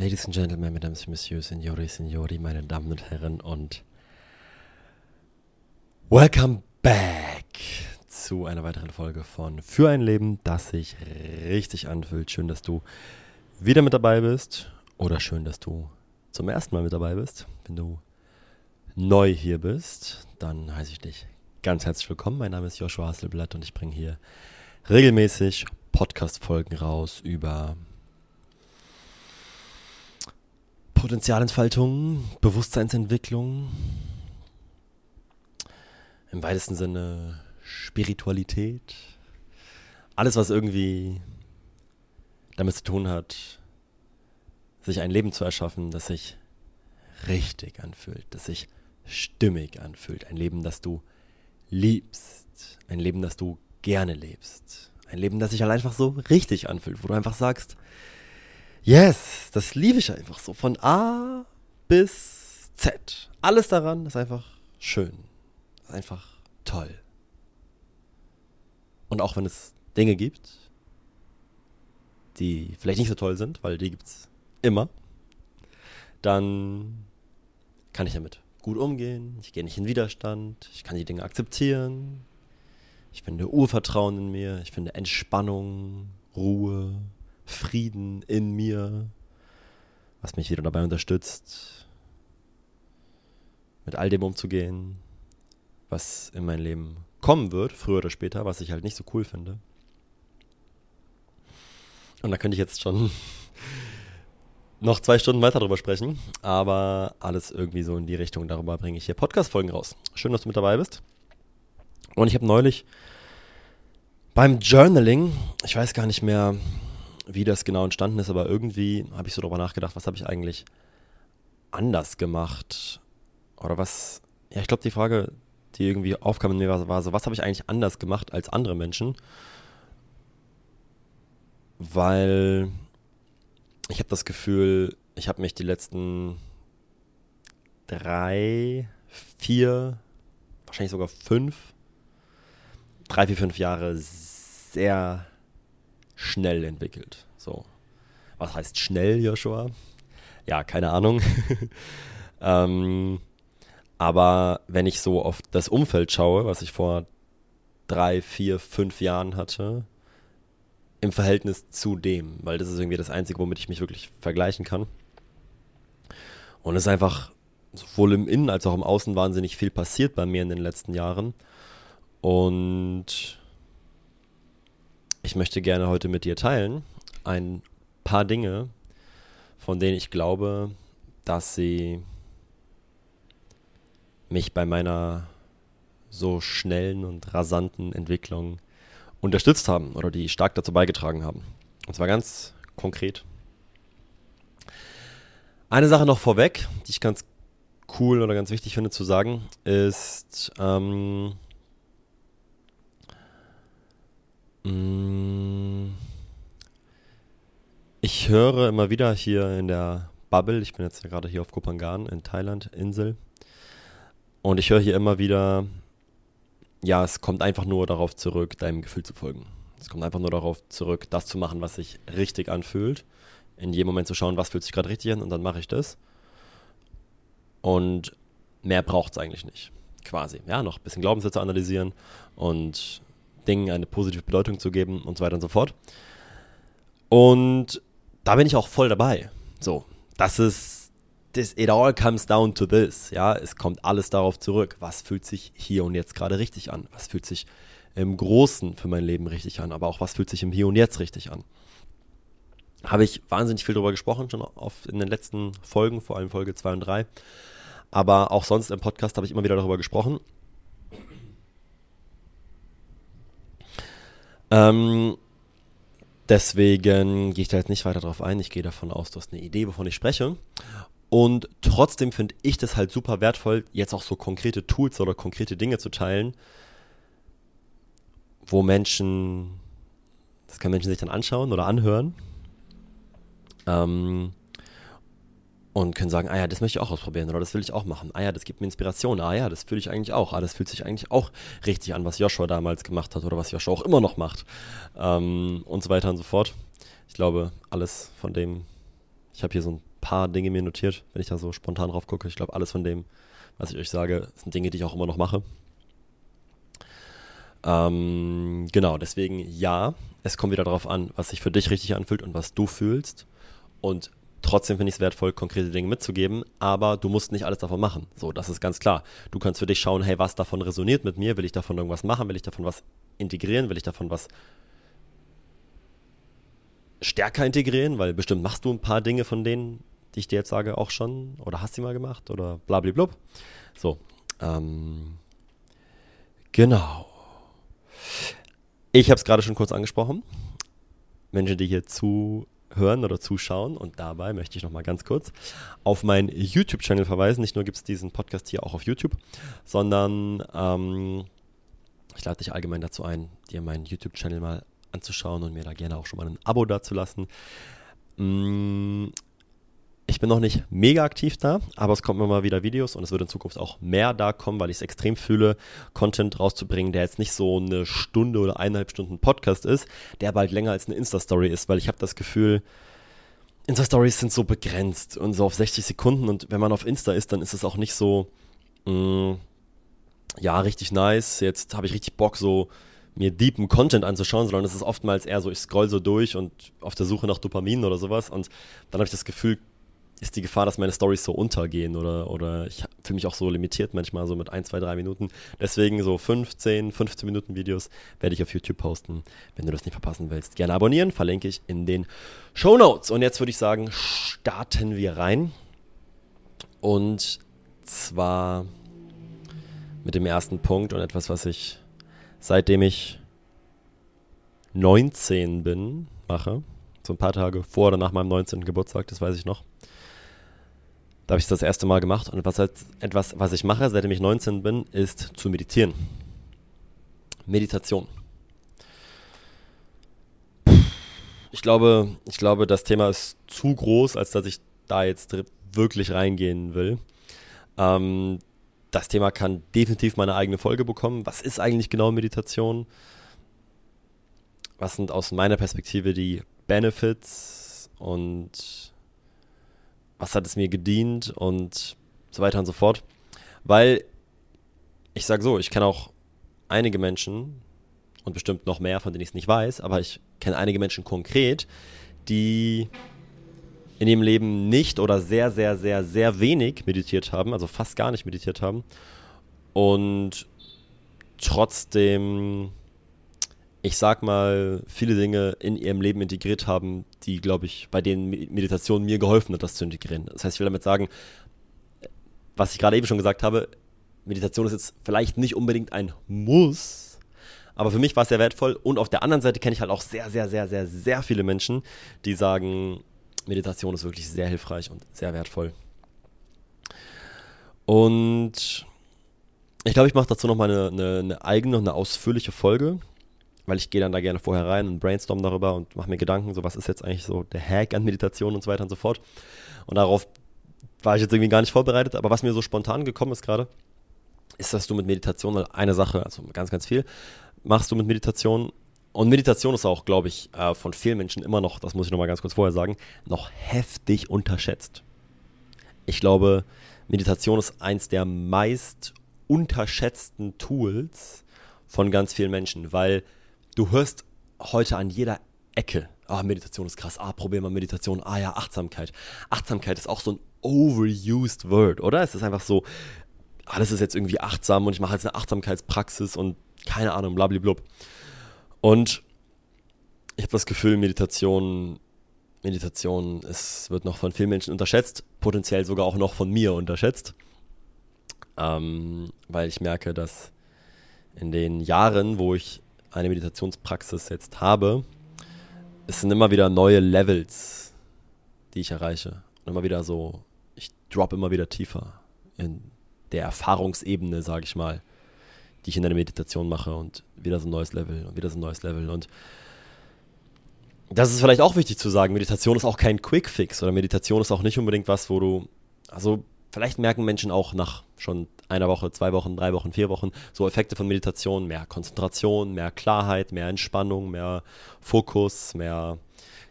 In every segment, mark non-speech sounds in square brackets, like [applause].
Ladies and Gentlemen, Mesdames Messieurs, Signori, Signori, meine Damen und Herren und Welcome back zu einer weiteren Folge von Für ein Leben, das sich richtig anfühlt. Schön, dass du wieder mit dabei bist oder schön, dass du zum ersten Mal mit dabei bist. Wenn du neu hier bist, dann heiße ich dich ganz herzlich willkommen. Mein Name ist Joshua Hasselblatt und ich bringe hier regelmäßig Podcast-Folgen raus über Potenzialentfaltung, Bewusstseinsentwicklung, im weitesten Sinne Spiritualität, alles, was irgendwie damit zu tun hat, sich ein Leben zu erschaffen, das sich richtig anfühlt, das sich stimmig anfühlt, ein Leben, das du liebst, ein Leben, das du gerne lebst, ein Leben, das sich halt einfach so richtig anfühlt, wo du einfach sagst, Yes, das liebe ich einfach so. Von A bis Z. Alles daran ist einfach schön. Ist einfach toll. Und auch wenn es Dinge gibt, die vielleicht nicht so toll sind, weil die gibt es immer, dann kann ich damit gut umgehen. Ich gehe nicht in Widerstand. Ich kann die Dinge akzeptieren. Ich finde Urvertrauen in mir. Ich finde Entspannung, Ruhe, Frieden in mir, was mich wieder dabei unterstützt, mit all dem umzugehen, was in mein Leben kommen wird, früher oder später, was ich halt nicht so cool finde. Und da könnte ich jetzt schon [laughs] noch zwei Stunden weiter drüber sprechen, aber alles irgendwie so in die Richtung. Darüber bringe ich hier Podcast-Folgen raus. Schön, dass du mit dabei bist. Und ich habe neulich beim Journaling, ich weiß gar nicht mehr, wie das genau entstanden ist, aber irgendwie habe ich so darüber nachgedacht, was habe ich eigentlich anders gemacht? Oder was, ja, ich glaube, die Frage, die irgendwie aufkam in mir, war, war so, was habe ich eigentlich anders gemacht als andere Menschen? Weil ich habe das Gefühl, ich habe mich die letzten drei, vier, wahrscheinlich sogar fünf, drei, vier, fünf Jahre sehr schnell entwickelt. So. Was heißt schnell, Joshua? Ja, keine Ahnung. [laughs] ähm, aber wenn ich so auf das Umfeld schaue, was ich vor drei, vier, fünf Jahren hatte, im Verhältnis zu dem, weil das ist irgendwie das Einzige, womit ich mich wirklich vergleichen kann. Und es ist einfach sowohl im Innen als auch im Außen wahnsinnig viel passiert bei mir in den letzten Jahren. Und ich möchte gerne heute mit dir teilen ein paar Dinge, von denen ich glaube, dass sie mich bei meiner so schnellen und rasanten Entwicklung unterstützt haben oder die stark dazu beigetragen haben. Und zwar ganz konkret. Eine Sache noch vorweg, die ich ganz cool oder ganz wichtig finde zu sagen, ist, ähm, Mm. Ich höre immer wieder hier in der Bubble, ich bin jetzt gerade hier auf Kopangan in Thailand, Insel, und ich höre hier immer wieder, ja, es kommt einfach nur darauf zurück, deinem Gefühl zu folgen. Es kommt einfach nur darauf zurück, das zu machen, was sich richtig anfühlt. In jedem Moment zu schauen, was fühlt sich gerade richtig an und dann mache ich das. Und mehr braucht es eigentlich nicht. Quasi. Ja, noch ein bisschen Glaubenssätze analysieren und Dingen eine positive Bedeutung zu geben und so weiter und so fort. Und da bin ich auch voll dabei. So, das ist, this, it all comes down to this. Ja, es kommt alles darauf zurück. Was fühlt sich hier und jetzt gerade richtig an? Was fühlt sich im Großen für mein Leben richtig an? Aber auch was fühlt sich im Hier und Jetzt richtig an? Habe ich wahnsinnig viel darüber gesprochen, schon auf, in den letzten Folgen, vor allem Folge 2 und 3. Aber auch sonst im Podcast habe ich immer wieder darüber gesprochen. Ähm, deswegen gehe ich da jetzt nicht weiter drauf ein. Ich gehe davon aus, du hast eine Idee, wovon ich spreche. Und trotzdem finde ich das halt super wertvoll, jetzt auch so konkrete Tools oder konkrete Dinge zu teilen, wo Menschen, das können Menschen sich dann anschauen oder anhören. Ähm, und können sagen, ah ja, das möchte ich auch ausprobieren oder das will ich auch machen. Ah ja, das gibt mir Inspiration. Ah ja, das fühle ich eigentlich auch. Ah, das fühlt sich eigentlich auch richtig an, was Joshua damals gemacht hat oder was Joshua auch immer noch macht. Ähm, und so weiter und so fort. Ich glaube, alles von dem, ich habe hier so ein paar Dinge mir notiert, wenn ich da so spontan drauf gucke. Ich glaube, alles von dem, was ich euch sage, sind Dinge, die ich auch immer noch mache. Ähm, genau, deswegen ja, es kommt wieder darauf an, was sich für dich richtig anfühlt und was du fühlst. Und trotzdem finde ich es wertvoll, konkrete Dinge mitzugeben, aber du musst nicht alles davon machen. So, das ist ganz klar. Du kannst für dich schauen, hey, was davon resoniert mit mir? Will ich davon irgendwas machen? Will ich davon was integrieren? Will ich davon was stärker integrieren? Weil bestimmt machst du ein paar Dinge von denen, die ich dir jetzt sage, auch schon oder hast sie mal gemacht oder blablablub. So, ähm, genau. Ich habe es gerade schon kurz angesprochen. Menschen, die hier zuhören oder zuschauen. Und dabei möchte ich nochmal ganz kurz auf meinen YouTube-Channel verweisen. Nicht nur gibt es diesen Podcast hier auch auf YouTube, sondern ähm, ich lade dich allgemein dazu ein, dir meinen YouTube-Channel mal anzuschauen und mir da gerne auch schon mal ein Abo dazulassen. Ich bin noch nicht mega aktiv da, aber es kommen immer mal wieder Videos und es wird in Zukunft auch mehr da kommen, weil ich es extrem fühle, Content rauszubringen, der jetzt nicht so eine Stunde oder eineinhalb Stunden Podcast ist, der bald länger als eine Insta-Story ist, weil ich habe das Gefühl, Insta-Stories sind so begrenzt und so auf 60 Sekunden und wenn man auf Insta ist, dann ist es auch nicht so, mh, mm, ja, richtig nice, jetzt habe ich richtig Bock, so mir deepen Content anzuschauen, sondern es ist oftmals eher so, ich scroll so durch und auf der Suche nach Dopamin oder sowas und dann habe ich das Gefühl, ist die Gefahr, dass meine Stories so untergehen oder, oder ich fühle mich auch so limitiert manchmal so mit 1, 2, 3 Minuten. Deswegen so 15, 15 Minuten Videos werde ich auf YouTube posten. Wenn du das nicht verpassen willst, gerne abonnieren, verlinke ich in den Show Notes. Und jetzt würde ich sagen, starten wir rein. Und zwar mit dem ersten Punkt und etwas, was ich seitdem ich 19 bin, mache. So ein paar Tage vor oder nach meinem 19. Geburtstag, das weiß ich noch. Da habe ich es das erste Mal gemacht. Und was etwas, was ich mache, seitdem ich 19 bin, ist zu meditieren. Meditation. Ich glaube, ich glaube, das Thema ist zu groß, als dass ich da jetzt wirklich reingehen will. Ähm, das Thema kann definitiv meine eigene Folge bekommen. Was ist eigentlich genau Meditation? Was sind aus meiner Perspektive die Benefits und was hat es mir gedient und so weiter und so fort. Weil ich sage so, ich kenne auch einige Menschen und bestimmt noch mehr, von denen ich es nicht weiß, aber ich kenne einige Menschen konkret, die in ihrem Leben nicht oder sehr, sehr, sehr, sehr wenig meditiert haben, also fast gar nicht meditiert haben und trotzdem ich sag mal, viele Dinge in ihrem Leben integriert haben, die, glaube ich, bei denen Meditation mir geholfen hat, das zu integrieren. Das heißt, ich will damit sagen, was ich gerade eben schon gesagt habe, Meditation ist jetzt vielleicht nicht unbedingt ein Muss, aber für mich war es sehr wertvoll. Und auf der anderen Seite kenne ich halt auch sehr, sehr, sehr, sehr, sehr viele Menschen, die sagen, Meditation ist wirklich sehr hilfreich und sehr wertvoll. Und ich glaube, ich mache dazu nochmal eine, eine, eine eigene, eine ausführliche Folge weil ich gehe dann da gerne vorher rein und brainstorm darüber und mache mir Gedanken, so was ist jetzt eigentlich so der Hack an Meditation und so weiter und so fort. Und darauf war ich jetzt irgendwie gar nicht vorbereitet, aber was mir so spontan gekommen ist gerade, ist, dass du mit Meditation eine Sache, also ganz, ganz viel, machst du mit Meditation. Und Meditation ist auch, glaube ich, äh, von vielen Menschen immer noch, das muss ich nochmal ganz kurz vorher sagen, noch heftig unterschätzt. Ich glaube, Meditation ist eins der meist unterschätzten Tools von ganz vielen Menschen, weil du hörst heute an jeder Ecke, ah, Meditation ist krass, ah, probier mal Meditation, ah ja, Achtsamkeit. Achtsamkeit ist auch so ein overused word, oder? Es ist einfach so, alles ist jetzt irgendwie achtsam und ich mache jetzt eine Achtsamkeitspraxis und keine Ahnung, blablablub. Und ich habe das Gefühl, Meditation, Meditation, es wird noch von vielen Menschen unterschätzt, potenziell sogar auch noch von mir unterschätzt. Ähm, weil ich merke, dass in den Jahren, wo ich eine Meditationspraxis jetzt habe, es sind immer wieder neue Levels, die ich erreiche. Und immer wieder so, ich drop immer wieder tiefer in der Erfahrungsebene, sage ich mal, die ich in der Meditation mache und wieder so ein neues Level und wieder so ein neues Level. Und das ist vielleicht auch wichtig zu sagen, Meditation ist auch kein Quick-Fix oder Meditation ist auch nicht unbedingt was, wo du, also vielleicht merken Menschen auch nach schon einer Woche, zwei Wochen, drei Wochen, vier Wochen so Effekte von Meditation, mehr Konzentration, mehr Klarheit, mehr Entspannung, mehr Fokus, mehr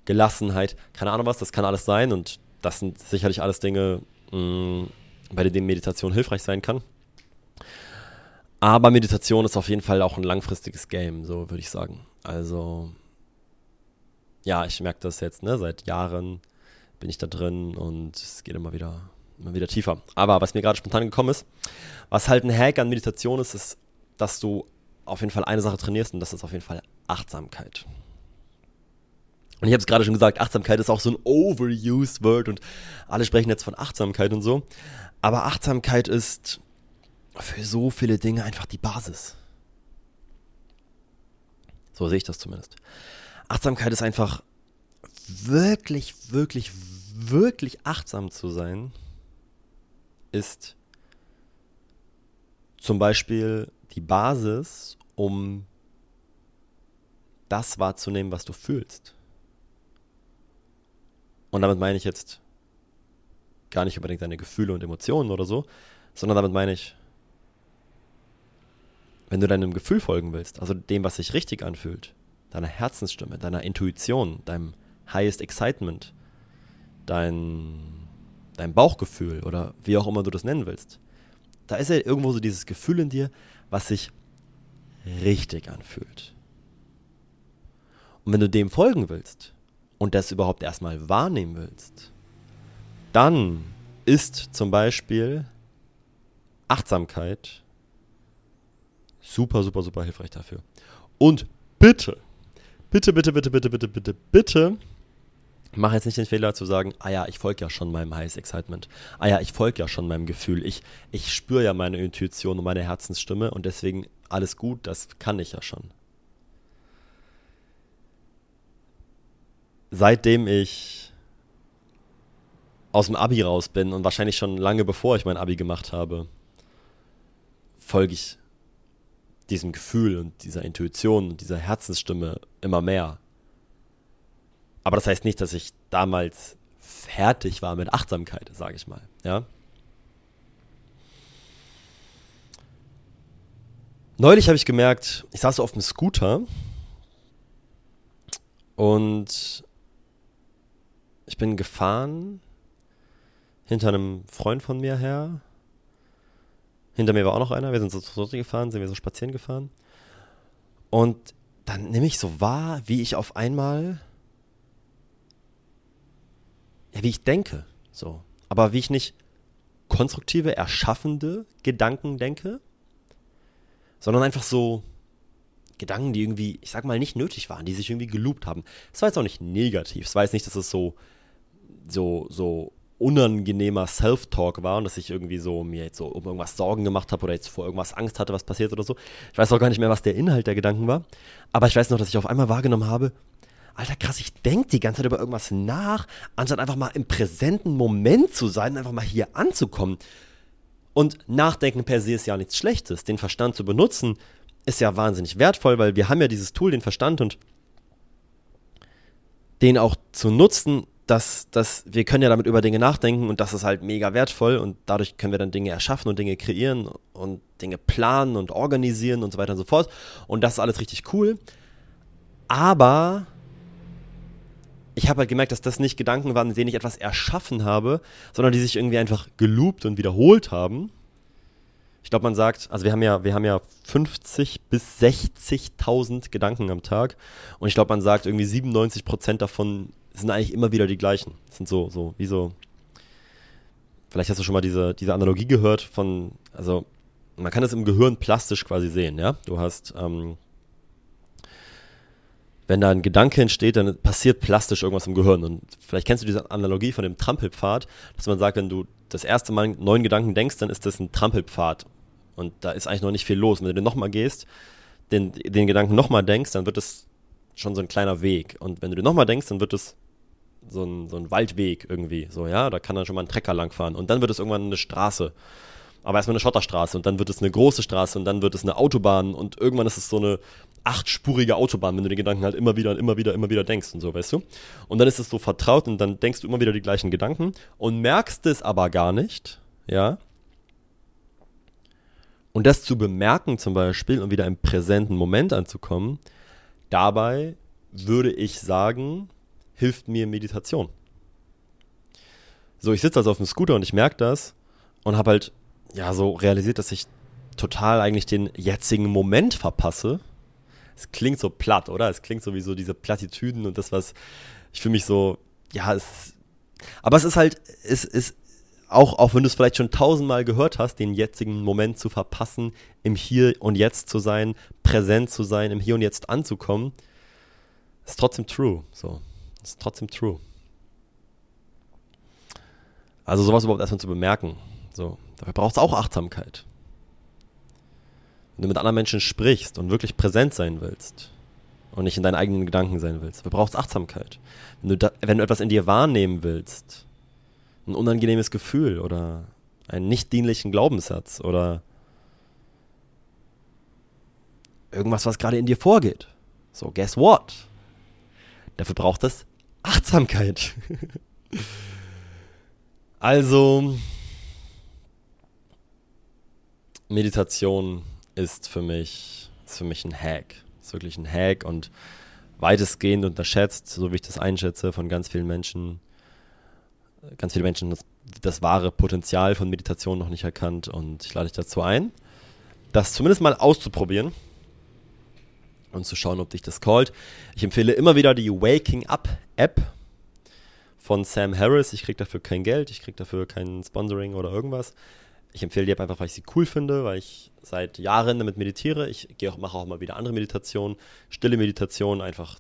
Gelassenheit, keine Ahnung was, das kann alles sein und das sind sicherlich alles Dinge, mh, mm, bei denen Meditation hilfreich sein kann. Aber Meditation ist auf jeden Fall auch ein langfristiges Game, so würde ich sagen. Also, ja, ich merke das jetzt, ne, seit Jahren bin ich da drin und es geht immer wieder, immer wieder tiefer. Aber was mir gerade spontan gekommen ist, was halt ein Hack an Meditation ist, ist, dass du auf jeden Fall eine Sache trainierst und das ist auf jeden Fall Achtsamkeit. Und ich habe es gerade schon gesagt, Achtsamkeit ist auch so ein overused Word und alle sprechen jetzt von Achtsamkeit und so. Aber Achtsamkeit ist für so viele Dinge einfach die Basis. So sehe ich das zumindest. Achtsamkeit ist einfach wirklich, wirklich, wirklich achtsam zu sein, ist zum Beispiel die Basis, um das wahrzunehmen, was du fühlst. Und damit meine ich jetzt gar nicht unbedingt deine Gefühle und Emotionen oder so, sondern damit meine ich, wenn du deinem Gefühl folgen willst, also dem, was sich richtig anfühlt, deiner Herzensstimme, deiner Intuition, deinem Highest Excitement, dein, dein Bauchgefühl oder wie auch immer du das nennen willst, da ist ja irgendwo so dieses Gefühl in dir, was sich richtig anfühlt. Und wenn du dem folgen willst, und das überhaupt erstmal wahrnehmen willst, dann ist zum Beispiel Achtsamkeit super, super, super hilfreich dafür. Und bitte, bitte, bitte, bitte, bitte, bitte, bitte, bitte, mach jetzt nicht den Fehler zu sagen, ah ja, ich folge ja schon meinem Highest Excitement. Ah ja, ich folge ja schon meinem Gefühl. Ich, ich spüre ja meine Intuition und meine Herzensstimme und deswegen alles gut, das kann ich ja schon. seitdem ich aus dem Abi raus bin und wahrscheinlich schon lange bevor ich mein Abi gemacht habe, folge ich diesem Gefühl und dieser Intuition und dieser Herzensstimme immer mehr. Aber das heißt nicht, dass ich damals fertig war mit Achtsamkeit, sage ich mal. Ja. Neulich habe ich gemerkt, ich saß so auf dem Scooter und ich bin gefahren hinter einem Freund von mir her. Hinter mir war auch noch einer. Wir sind so zurückgefahren, sind wir so spazieren gefahren. Und dann nehme ich so wahr, wie ich auf einmal, ja, wie ich denke, so. Aber wie ich nicht konstruktive, erschaffende Gedanken denke, sondern einfach so Gedanken, die irgendwie, ich sag mal, nicht nötig waren, die sich irgendwie geloopt haben. Es war jetzt auch nicht negativ. Es war jetzt nicht, dass es so so, so unangenehmer Self-Talk war und dass ich irgendwie so mir jetzt so um irgendwas Sorgen gemacht habe oder jetzt vor irgendwas Angst hatte, was passiert oder so. Ich weiß auch gar nicht mehr, was der Inhalt der Gedanken war. Aber ich weiß noch, dass ich auf einmal wahrgenommen habe, Alter krass, ich denke die ganze Zeit über irgendwas nach, anstatt einfach mal im präsenten Moment zu sein, einfach mal hier anzukommen. Und Nachdenken per se ist ja nichts Schlechtes. Den Verstand zu benutzen, ist ja wahnsinnig wertvoll, weil wir haben ja dieses Tool, den Verstand und den auch zu nutzen, dass, dass wir können ja damit über Dinge nachdenken und das ist halt mega wertvoll und dadurch können wir dann Dinge erschaffen und Dinge kreieren und Dinge planen und organisieren und so weiter und so fort. Und das ist alles richtig cool. Aber ich habe halt gemerkt, dass das nicht Gedanken waren, in denen ich etwas erschaffen habe, sondern die sich irgendwie einfach geloopt und wiederholt haben. Ich glaube, man sagt, also wir haben ja, wir haben ja 50 bis 60.000 Gedanken am Tag und ich glaube, man sagt irgendwie 97 Prozent davon sind eigentlich immer wieder die gleichen. Das sind so, so, wie so. Vielleicht hast du schon mal diese, diese Analogie gehört von, also man kann das im Gehirn plastisch quasi sehen, ja. Du hast, ähm, wenn da ein Gedanke entsteht, dann passiert plastisch irgendwas im Gehirn. Und vielleicht kennst du diese Analogie von dem Trampelpfad, dass man sagt, wenn du das erste Mal einen neuen Gedanken denkst, dann ist das ein Trampelpfad. Und da ist eigentlich noch nicht viel los. Und wenn du nochmal gehst, den, den Gedanken nochmal denkst, dann wird es schon so ein kleiner Weg. Und wenn du dir nochmal denkst, dann wird es so ein, so ein Waldweg irgendwie. So, ja, da kann dann schon mal ein Trecker langfahren. Und dann wird es irgendwann eine Straße. Aber erstmal eine Schotterstraße und dann wird es eine große Straße und dann wird es eine Autobahn und irgendwann ist es so eine achtspurige Autobahn, wenn du den Gedanken halt immer wieder und immer wieder, immer wieder denkst und so, weißt du? Und dann ist es so vertraut und dann denkst du immer wieder die gleichen Gedanken und merkst es aber gar nicht, ja? Und das zu bemerken zum Beispiel und wieder im präsenten Moment anzukommen, dabei würde ich sagen, hilft mir Meditation. So, ich sitze also auf dem Scooter und ich merke das und habe halt, ja, so realisiert, dass ich total eigentlich den jetzigen Moment verpasse. Es klingt so platt, oder? Es klingt so wie so diese Plattitüden und das, was ich für mich so, ja, es. Aber es ist halt, es ist auch, auch wenn du es vielleicht schon tausendmal gehört hast, den jetzigen Moment zu verpassen, im Hier und Jetzt zu sein, präsent zu sein, im Hier und Jetzt anzukommen, ist trotzdem true. So, ist trotzdem true. Also sowas überhaupt erstmal zu bemerken. So, dafür braucht es auch Achtsamkeit. Wenn du mit anderen Menschen sprichst und wirklich präsent sein willst und nicht in deinen eigenen Gedanken sein willst, dafür braucht es Achtsamkeit. Wenn du, da, wenn du etwas in dir wahrnehmen willst, ein unangenehmes Gefühl oder einen nicht dienlichen Glaubenssatz oder irgendwas, was gerade in dir vorgeht. So, guess what? Dafür braucht es Achtsamkeit. [laughs] also, Meditation ist für mich, ist für mich ein Hack. Ist wirklich ein Hack und weitestgehend unterschätzt, so wie ich das einschätze, von ganz vielen Menschen ganz viele Menschen das, das wahre Potenzial von Meditation noch nicht erkannt und ich lade dich dazu ein, das zumindest mal auszuprobieren und zu schauen, ob dich das callt. Ich empfehle immer wieder die Waking Up App von Sam Harris. Ich kriege dafür kein Geld, ich kriege dafür kein Sponsoring oder irgendwas. Ich empfehle die App einfach, weil ich sie cool finde, weil ich seit Jahren damit meditiere. Ich gehe auch, mache auch mal wieder andere Meditationen, stille Meditationen, einfach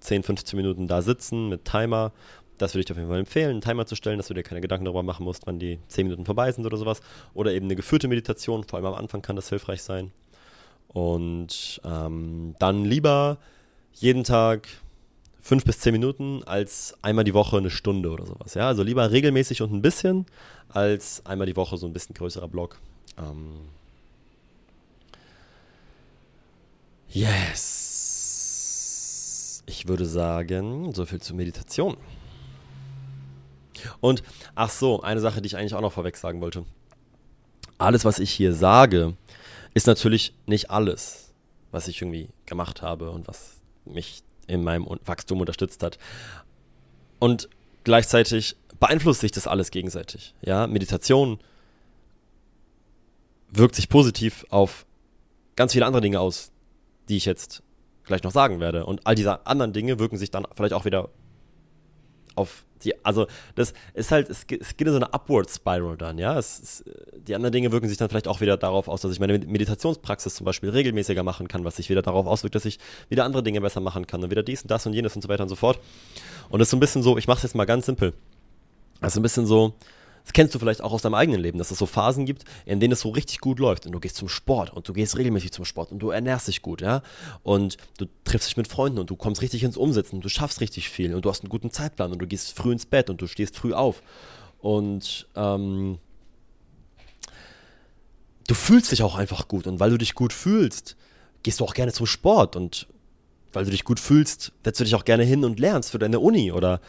10, 15 Minuten da sitzen mit Timer das würde ich dir auf jeden Fall empfehlen, einen Timer zu stellen, dass du dir keine Gedanken darüber machen musst, wann die 10 Minuten vorbei sind oder sowas. Oder eben eine geführte Meditation, vor allem am Anfang kann das hilfreich sein. Und ähm, dann lieber jeden Tag 5 bis 10 Minuten als einmal die Woche eine Stunde oder sowas. Ja, also lieber regelmäßig und ein bisschen als einmal die Woche so ein bisschen größerer Block. Ähm yes. Ich würde sagen, so viel zur Meditation. Und ach so, eine Sache, die ich eigentlich auch noch vorweg sagen wollte. Alles, was ich hier sage, ist natürlich nicht alles, was ich irgendwie gemacht habe und was mich in meinem Wachstum unterstützt hat. Und gleichzeitig beeinflusst sich das alles gegenseitig. Ja, Meditation wirkt sich positiv auf ganz viele andere Dinge aus, die ich jetzt gleich noch sagen werde. Und all diese anderen Dinge wirken sich dann vielleicht auch wieder auf die, also das ist halt, es geht, es geht in so eine Upward Spiral dann, ja. Es, die anderen Dinge wirken sich dann vielleicht auch wieder darauf aus, dass ich meine Meditationspraxis zum Beispiel regelmäßiger machen kann, was sich wieder darauf auswirkt, dass ich wieder andere Dinge besser machen kann und wieder dies und das und jenes und so weiter und so fort. Und das ist so ein bisschen so, ich mache es jetzt mal ganz simpel. Also ein bisschen so, das kennst du vielleicht auch aus deinem eigenen Leben, dass es so Phasen gibt, in denen es so richtig gut läuft und du gehst zum Sport und du gehst regelmäßig zum Sport und du ernährst dich gut, ja, und du triffst dich mit Freunden und du kommst richtig ins Umsetzen und du schaffst richtig viel und du hast einen guten Zeitplan und du gehst früh ins Bett und du stehst früh auf. Und ähm, du fühlst dich auch einfach gut und weil du dich gut fühlst, gehst du auch gerne zum Sport und weil du dich gut fühlst, setzt du dich auch gerne hin und lernst für deine Uni oder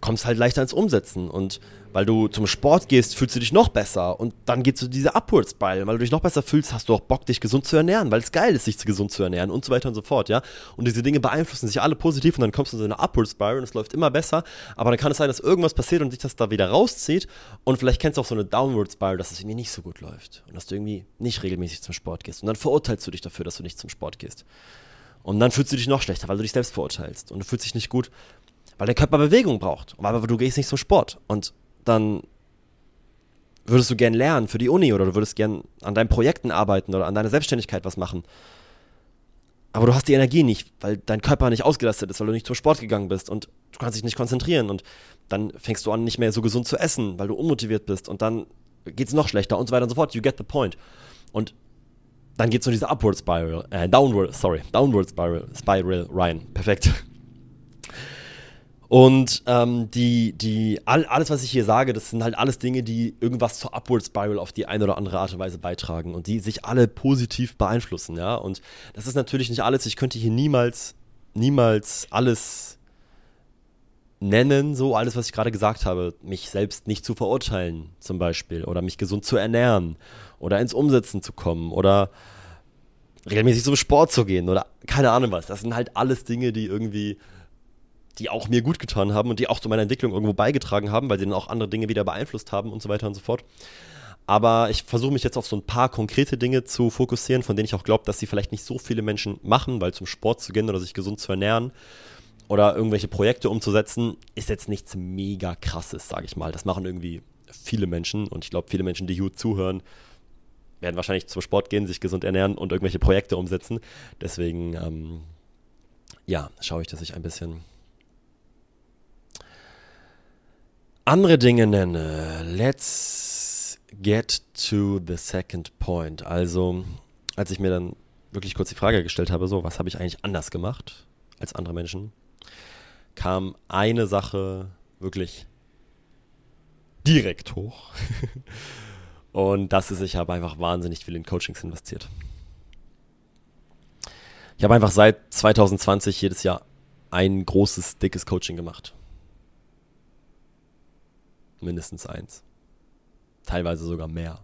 kommst halt leichter ins Umsetzen. Und weil du zum Sport gehst, fühlst du dich noch besser. Und dann geht so diese Upward Spiral. Weil du dich noch besser fühlst, hast du auch Bock, dich gesund zu ernähren, weil es geil ist, sich gesund zu ernähren und so weiter und so fort, ja. Und diese Dinge beeinflussen sich alle positiv und dann kommst du in so eine Upward Spiral und es läuft immer besser. Aber dann kann es sein, dass irgendwas passiert und dich das da wieder rauszieht. Und vielleicht kennst du auch so eine Downward Spiral, dass es irgendwie nicht so gut läuft. Und dass du irgendwie nicht regelmäßig zum Sport gehst. Und dann verurteilst du dich dafür, dass du nicht zum Sport gehst. Und dann fühlst du dich noch schlechter, weil du dich selbst verurteilst. Und du fühlst dich nicht gut, weil der Körper Bewegung braucht. Aber du gehst nicht zum Sport. Und dann würdest du gern lernen für die Uni oder du würdest gern an deinen Projekten arbeiten oder an deiner Selbstständigkeit was machen. Aber du hast die Energie nicht, weil dein Körper nicht ausgelastet ist, weil du nicht zum Sport gegangen bist und du kannst dich nicht konzentrieren und dann fängst du an, nicht mehr so gesund zu essen, weil du unmotiviert bist und dann geht es noch schlechter und so weiter und so fort. You get the point. Und dann geht es so diese Upward Spiral, äh, Downward, sorry, Downward Spiral, Spiral rein. Perfekt. Und ähm, die, die, all, alles, was ich hier sage, das sind halt alles Dinge, die irgendwas zur Upward Spiral auf die eine oder andere Art und Weise beitragen und die sich alle positiv beeinflussen, ja. Und das ist natürlich nicht alles. Ich könnte hier niemals, niemals alles nennen, so alles, was ich gerade gesagt habe, mich selbst nicht zu verurteilen, zum Beispiel, oder mich gesund zu ernähren, oder ins Umsetzen zu kommen, oder regelmäßig zum Sport zu gehen, oder keine Ahnung was. Das sind halt alles Dinge, die irgendwie die auch mir gut getan haben und die auch zu meiner Entwicklung irgendwo beigetragen haben, weil sie dann auch andere Dinge wieder beeinflusst haben und so weiter und so fort. Aber ich versuche mich jetzt auf so ein paar konkrete Dinge zu fokussieren, von denen ich auch glaube, dass sie vielleicht nicht so viele Menschen machen, weil zum Sport zu gehen oder sich gesund zu ernähren oder irgendwelche Projekte umzusetzen, ist jetzt nichts mega krasses, sage ich mal. Das machen irgendwie viele Menschen und ich glaube, viele Menschen, die hier zuhören, werden wahrscheinlich zum Sport gehen, sich gesund ernähren und irgendwelche Projekte umsetzen. Deswegen, ähm, ja, schaue ich, dass ich ein bisschen andere Dinge nenne. Let's get to the second point. Also, als ich mir dann wirklich kurz die Frage gestellt habe, so, was habe ich eigentlich anders gemacht als andere Menschen, kam eine Sache wirklich direkt hoch. [laughs] Und das ist, ich habe einfach wahnsinnig viel in Coachings investiert. Ich habe einfach seit 2020 jedes Jahr ein großes, dickes Coaching gemacht. Mindestens eins. Teilweise sogar mehr.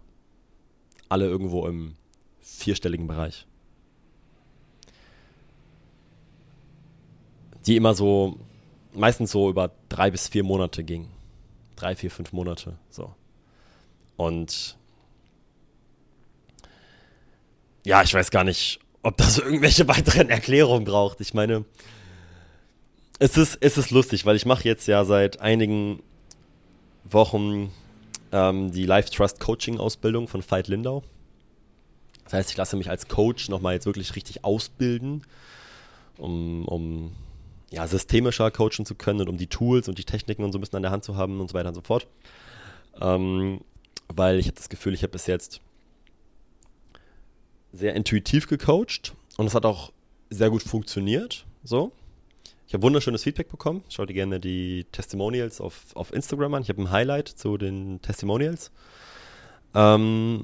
Alle irgendwo im vierstelligen Bereich. Die immer so, meistens so über drei bis vier Monate gingen. Drei, vier, fünf Monate. So. Und ja, ich weiß gar nicht, ob das [laughs] irgendwelche weiteren Erklärungen braucht. Ich meine, es ist, es ist lustig, weil ich mache jetzt ja seit einigen Wochen ähm, die Life Trust Coaching Ausbildung von Veit Lindau. Das heißt, ich lasse mich als Coach nochmal jetzt wirklich richtig ausbilden, um, um ja, systemischer coachen zu können und um die Tools und die Techniken und so ein bisschen an der Hand zu haben und so weiter und so fort. Ähm, weil ich habe das Gefühl, ich habe bis jetzt sehr intuitiv gecoacht und es hat auch sehr gut funktioniert. So. Ich habe wunderschönes Feedback bekommen. Schaut dir gerne die Testimonials auf, auf Instagram an. Ich habe ein Highlight zu den Testimonials. Ähm,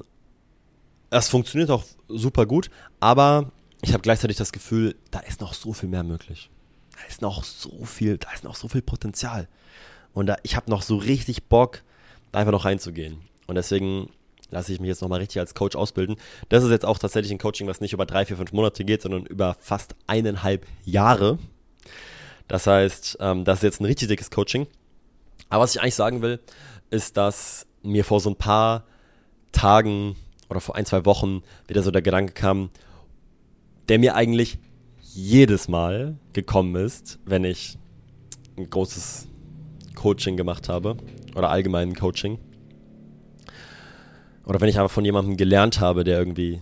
es funktioniert auch super gut, aber ich habe gleichzeitig das Gefühl, da ist noch so viel mehr möglich. Da ist noch so viel, da ist noch so viel Potenzial. Und da, ich habe noch so richtig Bock, da einfach noch reinzugehen. Und deswegen lasse ich mich jetzt nochmal richtig als Coach ausbilden. Das ist jetzt auch tatsächlich ein Coaching, was nicht über drei, vier, fünf Monate geht, sondern über fast eineinhalb Jahre. Das heißt, ähm, das ist jetzt ein richtig dickes Coaching. Aber was ich eigentlich sagen will, ist, dass mir vor so ein paar Tagen oder vor ein, zwei Wochen wieder so der Gedanke kam, der mir eigentlich jedes Mal gekommen ist, wenn ich ein großes Coaching gemacht habe oder allgemein Coaching oder wenn ich einfach von jemandem gelernt habe, der irgendwie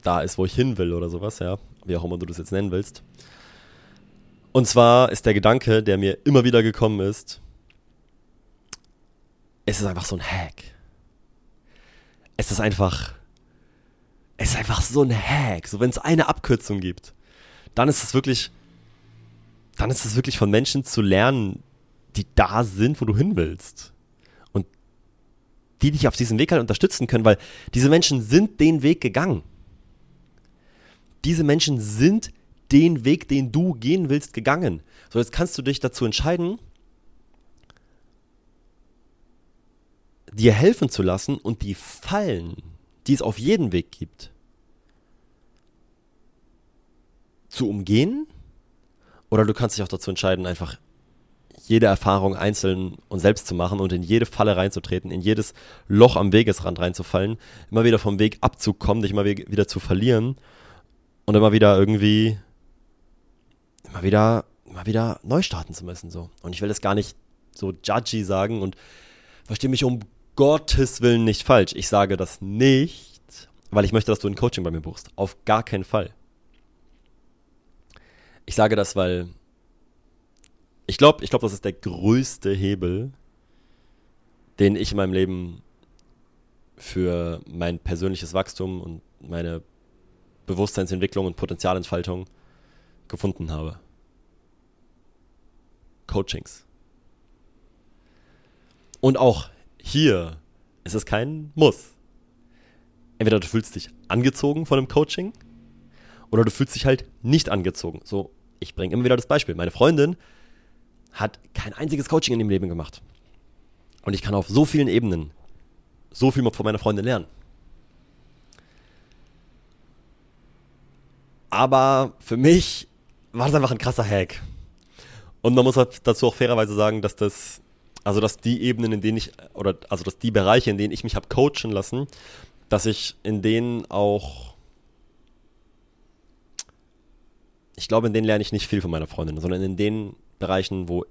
da ist, wo ich hin will oder sowas, ja, wie auch immer du das jetzt nennen willst. Und zwar ist der Gedanke, der mir immer wieder gekommen ist, es ist einfach so ein Hack. Es ist einfach, es ist einfach so ein Hack. So, wenn es eine Abkürzung gibt, dann ist es wirklich, dann ist es wirklich von Menschen zu lernen, die da sind, wo du hin willst die dich auf diesem Weg halt unterstützen können, weil diese Menschen sind den Weg gegangen. Diese Menschen sind den Weg, den du gehen willst, gegangen. So, jetzt kannst du dich dazu entscheiden, dir helfen zu lassen und die Fallen, die es auf jeden Weg gibt, zu umgehen. Oder du kannst dich auch dazu entscheiden, einfach jede Erfahrung einzeln und selbst zu machen und in jede Falle reinzutreten, in jedes Loch am Wegesrand reinzufallen, immer wieder vom Weg abzukommen, dich immer wieder zu verlieren und immer wieder irgendwie, immer wieder, immer wieder neu starten zu müssen. So. Und ich will das gar nicht so judgy sagen und verstehe mich um Gottes Willen nicht falsch. Ich sage das nicht, weil ich möchte, dass du ein Coaching bei mir buchst. Auf gar keinen Fall. Ich sage das, weil ich glaube, ich glaub, das ist der größte Hebel, den ich in meinem Leben für mein persönliches Wachstum und meine Bewusstseinsentwicklung und Potenzialentfaltung gefunden habe. Coachings. Und auch hier ist es kein Muss. Entweder du fühlst dich angezogen von einem Coaching oder du fühlst dich halt nicht angezogen. So, ich bringe immer wieder das Beispiel. Meine Freundin hat kein einziges Coaching in ihrem Leben gemacht. Und ich kann auf so vielen Ebenen so viel von meiner Freundin lernen. Aber für mich war das einfach ein krasser Hack. Und man muss halt dazu auch fairerweise sagen, dass das, also dass die Ebenen, in denen ich, oder also dass die Bereiche, in denen ich mich habe coachen lassen, dass ich in denen auch, ich glaube, in denen lerne ich nicht viel von meiner Freundin, sondern in den Bereichen, wo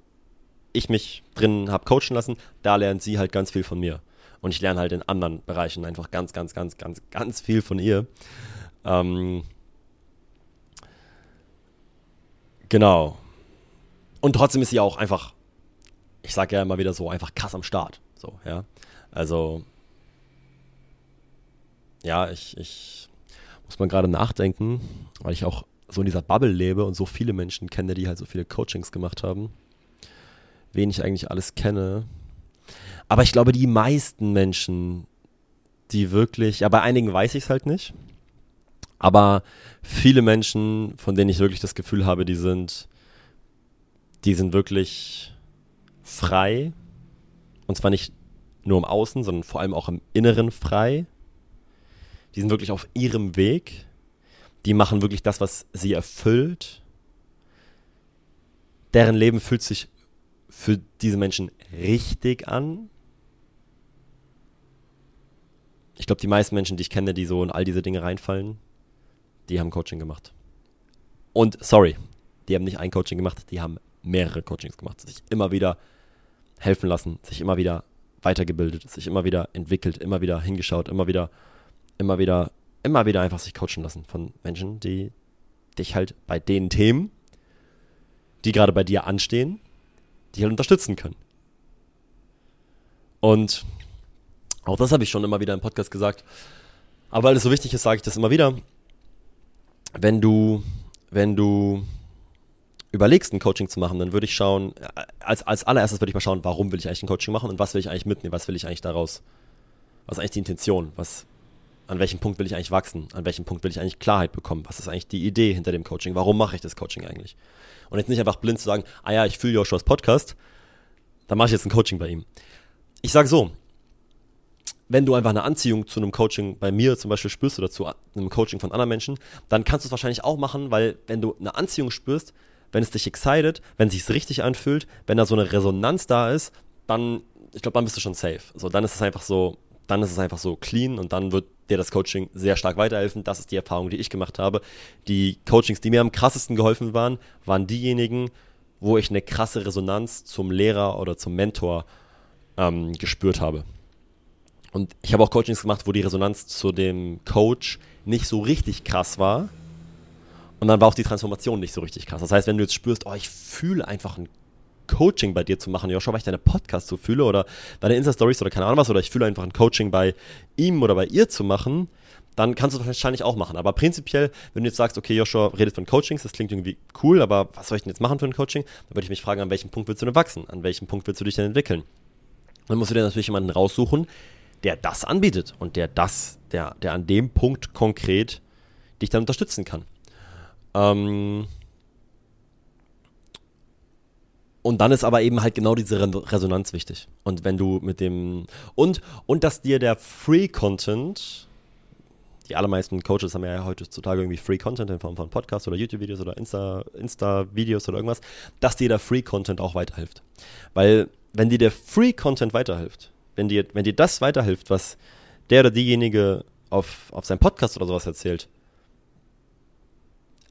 ich mich drin habe coachen lassen, da lernt sie halt ganz viel von mir. Und ich lerne halt in anderen Bereichen einfach ganz, ganz, ganz, ganz, ganz viel von ihr. Ähm, genau. Und trotzdem ist sie auch einfach, ich sage ja immer wieder so, einfach krass am Start. So, ja. Also, ja, ich, ich muss mal gerade nachdenken, weil ich auch so in dieser Bubble lebe und so viele Menschen kenne, die halt so viele Coachings gemacht haben. Wen ich eigentlich alles kenne. Aber ich glaube, die meisten Menschen, die wirklich, ja, bei einigen weiß ich es halt nicht. Aber viele Menschen, von denen ich wirklich das Gefühl habe, die sind, die sind wirklich frei. Und zwar nicht nur im Außen, sondern vor allem auch im Inneren frei. Die sind wirklich auf ihrem Weg. Die machen wirklich das, was sie erfüllt. Deren Leben fühlt sich für diese Menschen richtig an. Ich glaube, die meisten Menschen, die ich kenne, die so in all diese Dinge reinfallen, die haben Coaching gemacht. Und sorry, die haben nicht ein Coaching gemacht, die haben mehrere Coachings gemacht, sich immer wieder helfen lassen, sich immer wieder weitergebildet, sich immer wieder entwickelt, immer wieder hingeschaut, immer wieder, immer wieder, immer wieder einfach sich coachen lassen von Menschen, die dich halt bei den Themen, die gerade bei dir anstehen, die halt unterstützen können. Und auch das habe ich schon immer wieder im Podcast gesagt. Aber weil es so wichtig ist, sage ich das immer wieder. Wenn du, wenn du überlegst, ein Coaching zu machen, dann würde ich schauen, als, als allererstes würde ich mal schauen, warum will ich eigentlich ein Coaching machen und was will ich eigentlich mitnehmen, was will ich eigentlich daraus, was ist eigentlich die Intention, was, an welchem Punkt will ich eigentlich wachsen, an welchem Punkt will ich eigentlich Klarheit bekommen, was ist eigentlich die Idee hinter dem Coaching, warum mache ich das Coaching eigentlich? Und jetzt nicht einfach blind zu sagen, ah ja, ich fühle Joshuas Podcast, dann mache ich jetzt ein Coaching bei ihm. Ich sage so, wenn du einfach eine Anziehung zu einem Coaching bei mir zum Beispiel spürst oder zu einem Coaching von anderen Menschen, dann kannst du es wahrscheinlich auch machen, weil wenn du eine Anziehung spürst, wenn es dich excited, wenn es sich richtig anfühlt, wenn da so eine Resonanz da ist, dann, ich glaube, dann bist du schon safe. So, dann ist es einfach so, dann ist es einfach so clean und dann wird dir das Coaching sehr stark weiterhelfen. Das ist die Erfahrung, die ich gemacht habe. Die Coachings, die mir am krassesten geholfen waren, waren diejenigen, wo ich eine krasse Resonanz zum Lehrer oder zum Mentor ähm, gespürt habe. Und ich habe auch Coachings gemacht, wo die Resonanz zu dem Coach nicht so richtig krass war. Und dann war auch die Transformation nicht so richtig krass. Das heißt, wenn du jetzt spürst, oh, ich fühle einfach ein Coaching bei dir zu machen, Joshua, weil ich deine Podcasts so fühle oder deine Insta-Stories oder keine Ahnung was, oder ich fühle einfach ein Coaching bei ihm oder bei ihr zu machen, dann kannst du es wahrscheinlich auch machen. Aber prinzipiell, wenn du jetzt sagst, okay, Joshua redet von Coachings, das klingt irgendwie cool, aber was soll ich denn jetzt machen für ein Coaching? Dann würde ich mich fragen, an welchem Punkt willst du denn wachsen? An welchem Punkt willst du dich denn entwickeln? Dann musst du dir natürlich jemanden raussuchen, der das anbietet und der das, der, der an dem Punkt konkret dich dann unterstützen kann. Ähm und dann ist aber eben halt genau diese Resonanz wichtig. Und wenn du mit dem und und dass dir der Free Content die allermeisten Coaches haben ja heutzutage irgendwie Free Content in Form von Podcasts oder YouTube-Videos oder Insta-Videos Insta oder irgendwas, dass dir der Free Content auch weiterhilft. Weil, wenn dir der Free Content weiterhilft, wenn dir, wenn dir das weiterhilft, was der oder diejenige auf, auf seinem Podcast oder sowas erzählt,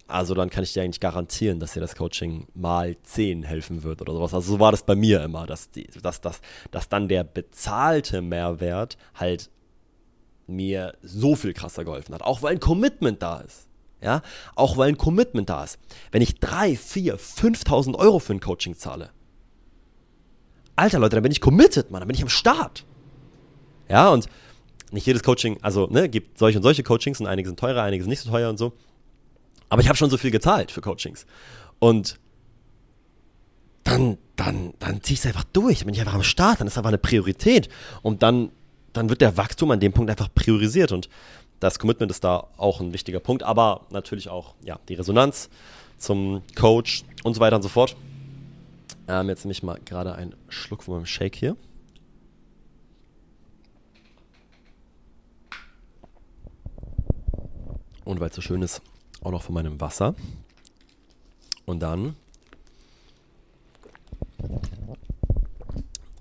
also dann kann ich dir eigentlich garantieren, dass dir das Coaching mal 10 helfen wird oder sowas. Also so war das bei mir immer, dass, die, dass, dass, dass dann der bezahlte Mehrwert halt mir so viel krasser geholfen hat. Auch weil ein Commitment da ist. Ja, auch weil ein Commitment da ist. Wenn ich 3, 4, 5.000 Euro für ein Coaching zahle, Alter Leute, dann bin ich committed, Mann, dann bin ich am Start. Ja, und nicht jedes Coaching, also, ne, gibt solche und solche Coachings und einige sind teurer, einige sind nicht so teuer und so. Aber ich habe schon so viel gezahlt für Coachings. Und dann, dann, dann ziehe ich es einfach durch. Dann bin ich einfach am Start, dann ist einfach eine Priorität. Und dann, dann wird der Wachstum an dem Punkt einfach priorisiert. Und das Commitment ist da auch ein wichtiger Punkt. Aber natürlich auch, ja, die Resonanz zum Coach und so weiter und so fort. Ähm, jetzt nehme ich mal gerade einen Schluck von meinem Shake hier. Und weil es so schön ist, auch noch von meinem Wasser. Und dann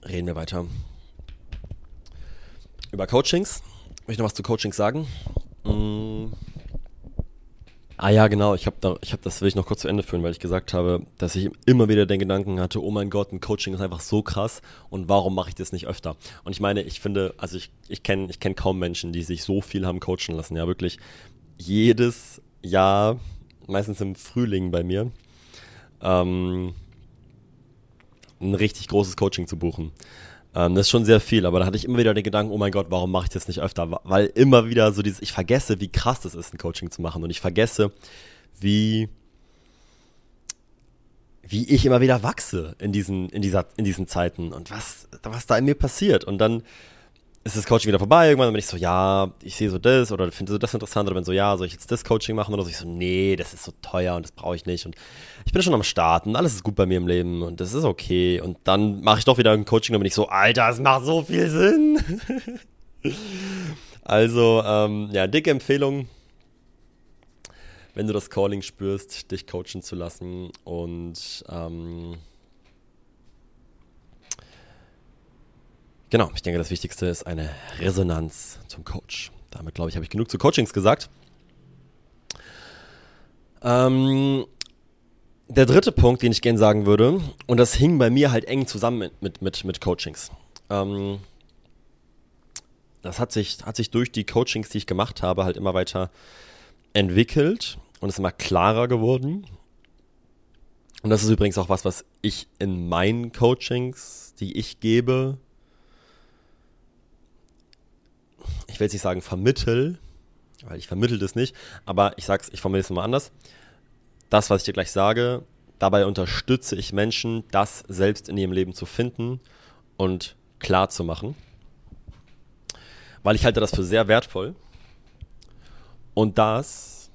reden wir weiter über Coachings. Möchte noch was zu Coachings sagen? Mmh. Ah ja, genau. Ich habe da, ich das will ich noch kurz zu Ende führen, weil ich gesagt habe, dass ich immer wieder den Gedanken hatte, oh mein Gott, ein Coaching ist einfach so krass und warum mache ich das nicht öfter? Und ich meine, ich finde, also ich, ich kenne ich kenn kaum Menschen, die sich so viel haben coachen lassen. Ja, wirklich jedes Jahr, meistens im Frühling bei mir, ähm, ein richtig großes Coaching zu buchen. Ähm, das ist schon sehr viel, aber da hatte ich immer wieder den Gedanken, oh mein Gott, warum mache ich das nicht öfter? Weil immer wieder so dieses, ich vergesse, wie krass das ist, ein Coaching zu machen und ich vergesse, wie wie ich immer wieder wachse in diesen, in dieser, in diesen Zeiten und was, was da in mir passiert. Und dann ist das Coaching wieder vorbei. Irgendwann bin ich so, ja, ich sehe so das oder finde so das interessant oder bin so, ja, soll ich jetzt das Coaching machen oder so? Ich so, nee, das ist so teuer und das brauche ich nicht. Und ich bin schon am Start und alles ist gut bei mir im Leben und das ist okay. Und dann mache ich doch wieder ein Coaching und bin ich so, Alter, es macht so viel Sinn. [laughs] also, ähm, ja, dicke Empfehlung, wenn du das Calling spürst, dich coachen zu lassen und ähm, Genau, ich denke, das Wichtigste ist eine Resonanz zum Coach. Damit, glaube ich, habe ich genug zu Coachings gesagt. Ähm, der dritte Punkt, den ich gerne sagen würde, und das hing bei mir halt eng zusammen mit, mit, mit Coachings. Ähm, das hat sich, hat sich durch die Coachings, die ich gemacht habe, halt immer weiter entwickelt und ist immer klarer geworden. Und das ist übrigens auch was, was ich in meinen Coachings, die ich gebe, ich will jetzt nicht sagen vermittel, weil ich vermittel das nicht, aber ich sag's, ich formuliere es mal anders. Das, was ich dir gleich sage, dabei unterstütze ich Menschen, das selbst in ihrem Leben zu finden und klar zu machen. Weil ich halte das für sehr wertvoll. Und das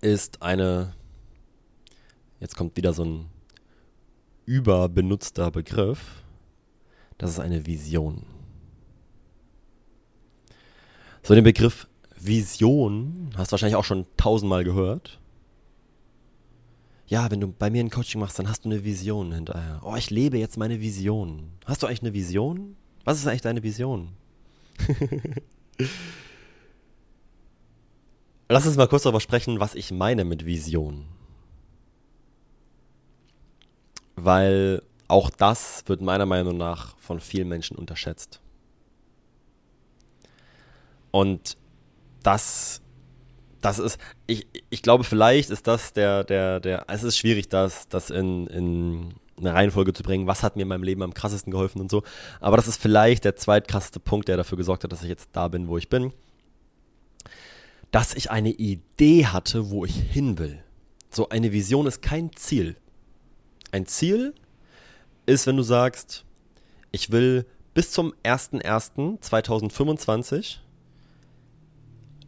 ist eine, jetzt kommt wieder so ein überbenutzter Begriff, das ist eine Vision. So den Begriff Vision hast du wahrscheinlich auch schon tausendmal gehört. Ja, wenn du bei mir ein Coaching machst, dann hast du eine Vision hinterher. Oh, ich lebe jetzt meine Vision. Hast du eigentlich eine Vision? Was ist eigentlich deine Vision? [laughs] Lass uns mal kurz darüber sprechen, was ich meine mit Vision. Weil auch das wird meiner Meinung nach von vielen Menschen unterschätzt. Und das, das ist, ich, ich glaube, vielleicht ist das der, der, der, es ist schwierig, das, das in, in eine Reihenfolge zu bringen, was hat mir in meinem Leben am krassesten geholfen und so. Aber das ist vielleicht der zweitkrasseste Punkt, der dafür gesorgt hat, dass ich jetzt da bin, wo ich bin. Dass ich eine Idee hatte, wo ich hin will. So eine Vision ist kein Ziel. Ein Ziel ist, wenn du sagst, ich will bis zum 01.01.2025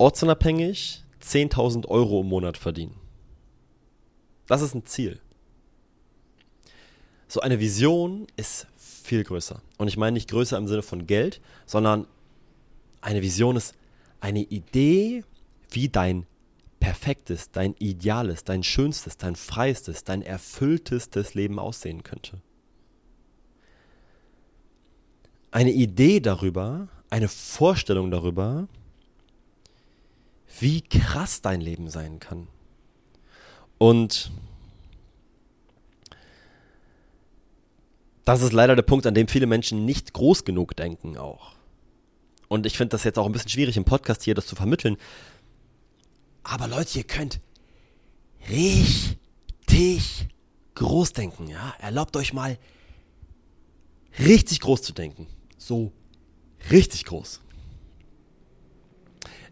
ortsunabhängig 10.000 Euro im Monat verdienen. Das ist ein Ziel. So eine Vision ist viel größer. Und ich meine nicht größer im Sinne von Geld, sondern eine Vision ist eine Idee, wie dein perfektes, dein ideales, dein schönstes, dein freistes, dein erfülltestes Leben aussehen könnte. Eine Idee darüber, eine Vorstellung darüber, wie krass dein Leben sein kann. Und das ist leider der Punkt, an dem viele Menschen nicht groß genug denken auch. Und ich finde das jetzt auch ein bisschen schwierig im Podcast hier das zu vermitteln. Aber Leute, ihr könnt richtig groß denken, ja? Erlaubt euch mal richtig groß zu denken. So richtig groß.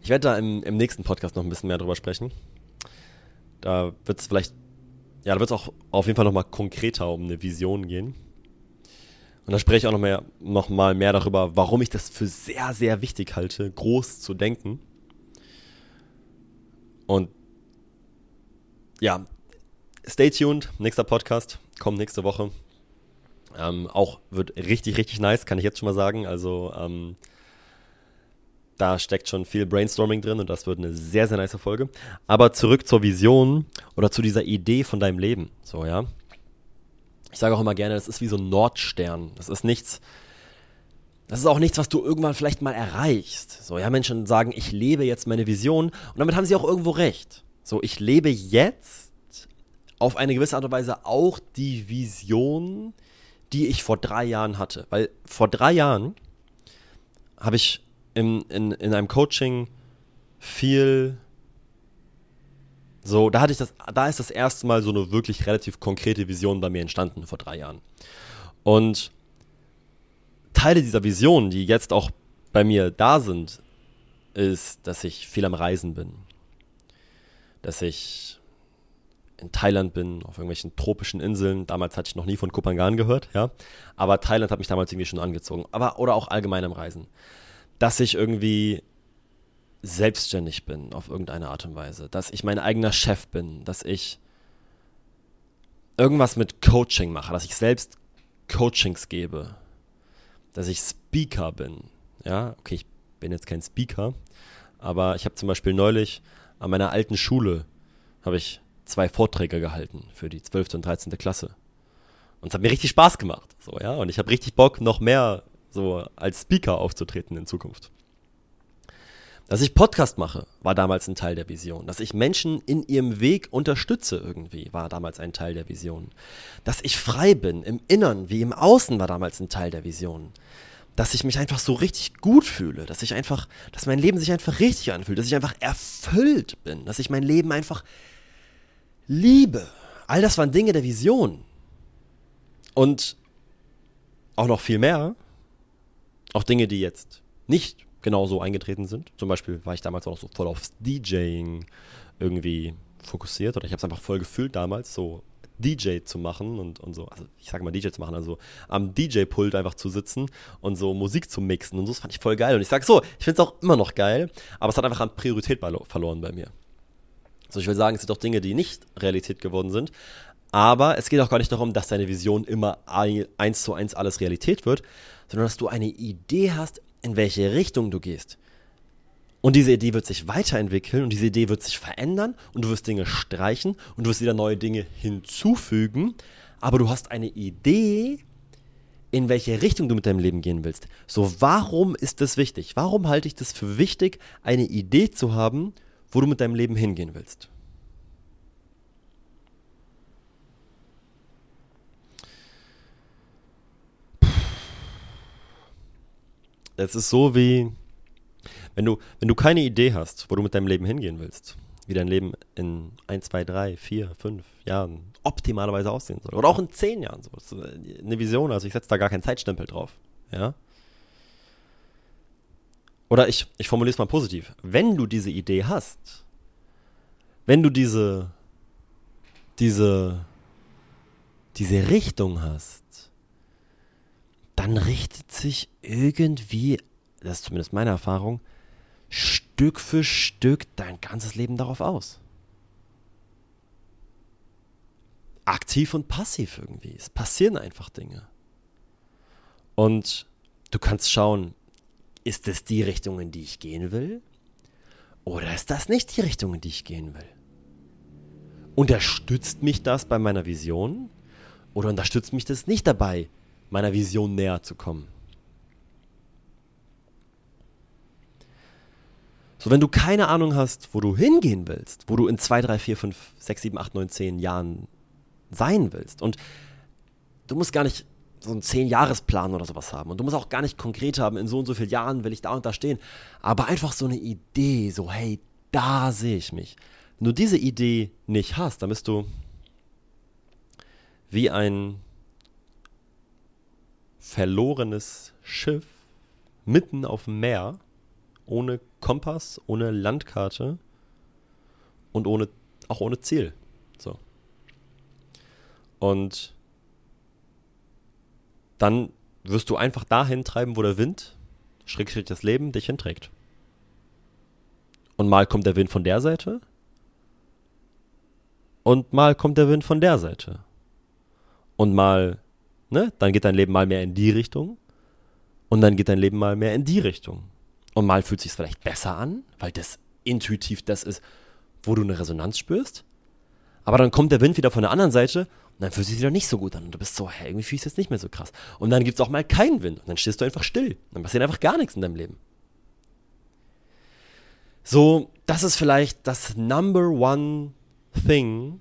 Ich werde da im, im nächsten Podcast noch ein bisschen mehr drüber sprechen. Da wird es vielleicht, ja, da wird es auch auf jeden Fall nochmal konkreter um eine Vision gehen. Und da spreche ich auch noch, mehr, noch mal mehr darüber, warum ich das für sehr, sehr wichtig halte, groß zu denken. Und ja, stay tuned. Nächster Podcast kommt nächste Woche. Ähm, auch wird richtig, richtig nice, kann ich jetzt schon mal sagen. Also ähm, da steckt schon viel Brainstorming drin und das wird eine sehr, sehr nice Folge. Aber zurück zur Vision oder zu dieser Idee von deinem Leben. So, ja. ich sage auch immer gerne, das ist wie so ein Nordstern. Das ist nichts, das ist auch nichts, was du irgendwann vielleicht mal erreichst. So, ja, Menschen sagen, ich lebe jetzt meine Vision und damit haben sie auch irgendwo recht. So, ich lebe jetzt auf eine gewisse Art und Weise auch die Vision, die ich vor drei Jahren hatte. Weil vor drei Jahren habe ich in, in, in einem Coaching viel so, da hatte ich das, da ist das erste Mal so eine wirklich relativ konkrete Vision bei mir entstanden vor drei Jahren. Und Teile dieser Vision, die jetzt auch bei mir da sind, ist, dass ich viel am Reisen bin. Dass ich in Thailand bin, auf irgendwelchen tropischen Inseln. Damals hatte ich noch nie von Kopangan gehört, ja. Aber Thailand hat mich damals irgendwie schon angezogen. Aber, oder auch allgemein am Reisen. Dass ich irgendwie selbstständig bin auf irgendeine Art und Weise, dass ich mein eigener Chef bin, dass ich irgendwas mit Coaching mache, dass ich selbst Coachings gebe, dass ich Speaker bin. Ja, okay, ich bin jetzt kein Speaker, aber ich habe zum Beispiel neulich an meiner alten Schule habe ich zwei Vorträge gehalten für die 12. und 13. Klasse. Und es hat mir richtig Spaß gemacht. So, ja, und ich habe richtig Bock, noch mehr so als Speaker aufzutreten in Zukunft. Dass ich Podcast mache, war damals ein Teil der Vision. Dass ich Menschen in ihrem Weg unterstütze irgendwie, war damals ein Teil der Vision. Dass ich frei bin, im Innern wie im Außen, war damals ein Teil der Vision. Dass ich mich einfach so richtig gut fühle, dass ich einfach, dass mein Leben sich einfach richtig anfühlt, dass ich einfach erfüllt bin, dass ich mein Leben einfach liebe. All das waren Dinge der Vision. Und auch noch viel mehr, auch Dinge, die jetzt nicht genau so eingetreten sind. Zum Beispiel war ich damals auch so voll aufs DJing irgendwie fokussiert oder ich habe es einfach voll gefühlt damals, so DJ zu machen und, und so, also ich sage mal DJ zu machen, also am DJ-Pult einfach zu sitzen und so Musik zu mixen und so, das fand ich voll geil. Und ich sage so, ich finde es auch immer noch geil, aber es hat einfach an Priorität verloren bei mir. So, ich will sagen, es sind doch Dinge, die nicht Realität geworden sind, aber es geht auch gar nicht darum, dass deine Vision immer eins zu eins alles Realität wird, sondern dass du eine Idee hast, in welche Richtung du gehst. Und diese Idee wird sich weiterentwickeln und diese Idee wird sich verändern und du wirst Dinge streichen und du wirst wieder neue Dinge hinzufügen. Aber du hast eine Idee, in welche Richtung du mit deinem Leben gehen willst. So, warum ist das wichtig? Warum halte ich das für wichtig, eine Idee zu haben, wo du mit deinem Leben hingehen willst? Es ist so wie, wenn du, wenn du keine Idee hast, wo du mit deinem Leben hingehen willst, wie dein Leben in 1, 2, 3, 4, 5 Jahren optimalerweise aussehen soll. Oder auch in 10 Jahren. So. Eine Vision, also ich setze da gar keinen Zeitstempel drauf. Ja? Oder ich, ich formuliere es mal positiv. Wenn du diese Idee hast, wenn du diese, diese, diese Richtung hast, dann richtet sich irgendwie, das ist zumindest meine Erfahrung, Stück für Stück dein ganzes Leben darauf aus. Aktiv und passiv irgendwie. Es passieren einfach Dinge. Und du kannst schauen, ist es die Richtung, in die ich gehen will? Oder ist das nicht die Richtung, in die ich gehen will? Unterstützt mich das bei meiner Vision? Oder unterstützt mich das nicht dabei, meiner Vision näher zu kommen. So, wenn du keine Ahnung hast, wo du hingehen willst, wo du in 2, 3, 4, 5, 6, 7, 8, 9, 10 Jahren sein willst und du musst gar nicht so einen 10-Jahres-Plan oder sowas haben und du musst auch gar nicht konkret haben, in so und so vielen Jahren will ich da und da stehen, aber einfach so eine Idee, so hey, da sehe ich mich. Wenn du diese Idee nicht hast, dann bist du wie ein verlorenes Schiff mitten auf dem Meer, ohne Kompass, ohne Landkarte und ohne, auch ohne Ziel. So. Und dann wirst du einfach dahin treiben, wo der Wind, schrägstrich das Leben, dich hinträgt. Und mal kommt der Wind von der Seite und mal kommt der Wind von der Seite. Und mal Ne? Dann geht dein Leben mal mehr in die Richtung und dann geht dein Leben mal mehr in die Richtung. Und mal fühlt sich vielleicht besser an, weil das intuitiv das ist, wo du eine Resonanz spürst. Aber dann kommt der Wind wieder von der anderen Seite dann fühlt es sich wieder nicht so gut an. Und du bist so, hey, irgendwie fühlst du es jetzt nicht mehr so krass. Und dann gibt es auch mal keinen Wind. Und dann stehst du einfach still. Dann passiert einfach gar nichts in deinem Leben. So, das ist vielleicht das Number One Thing.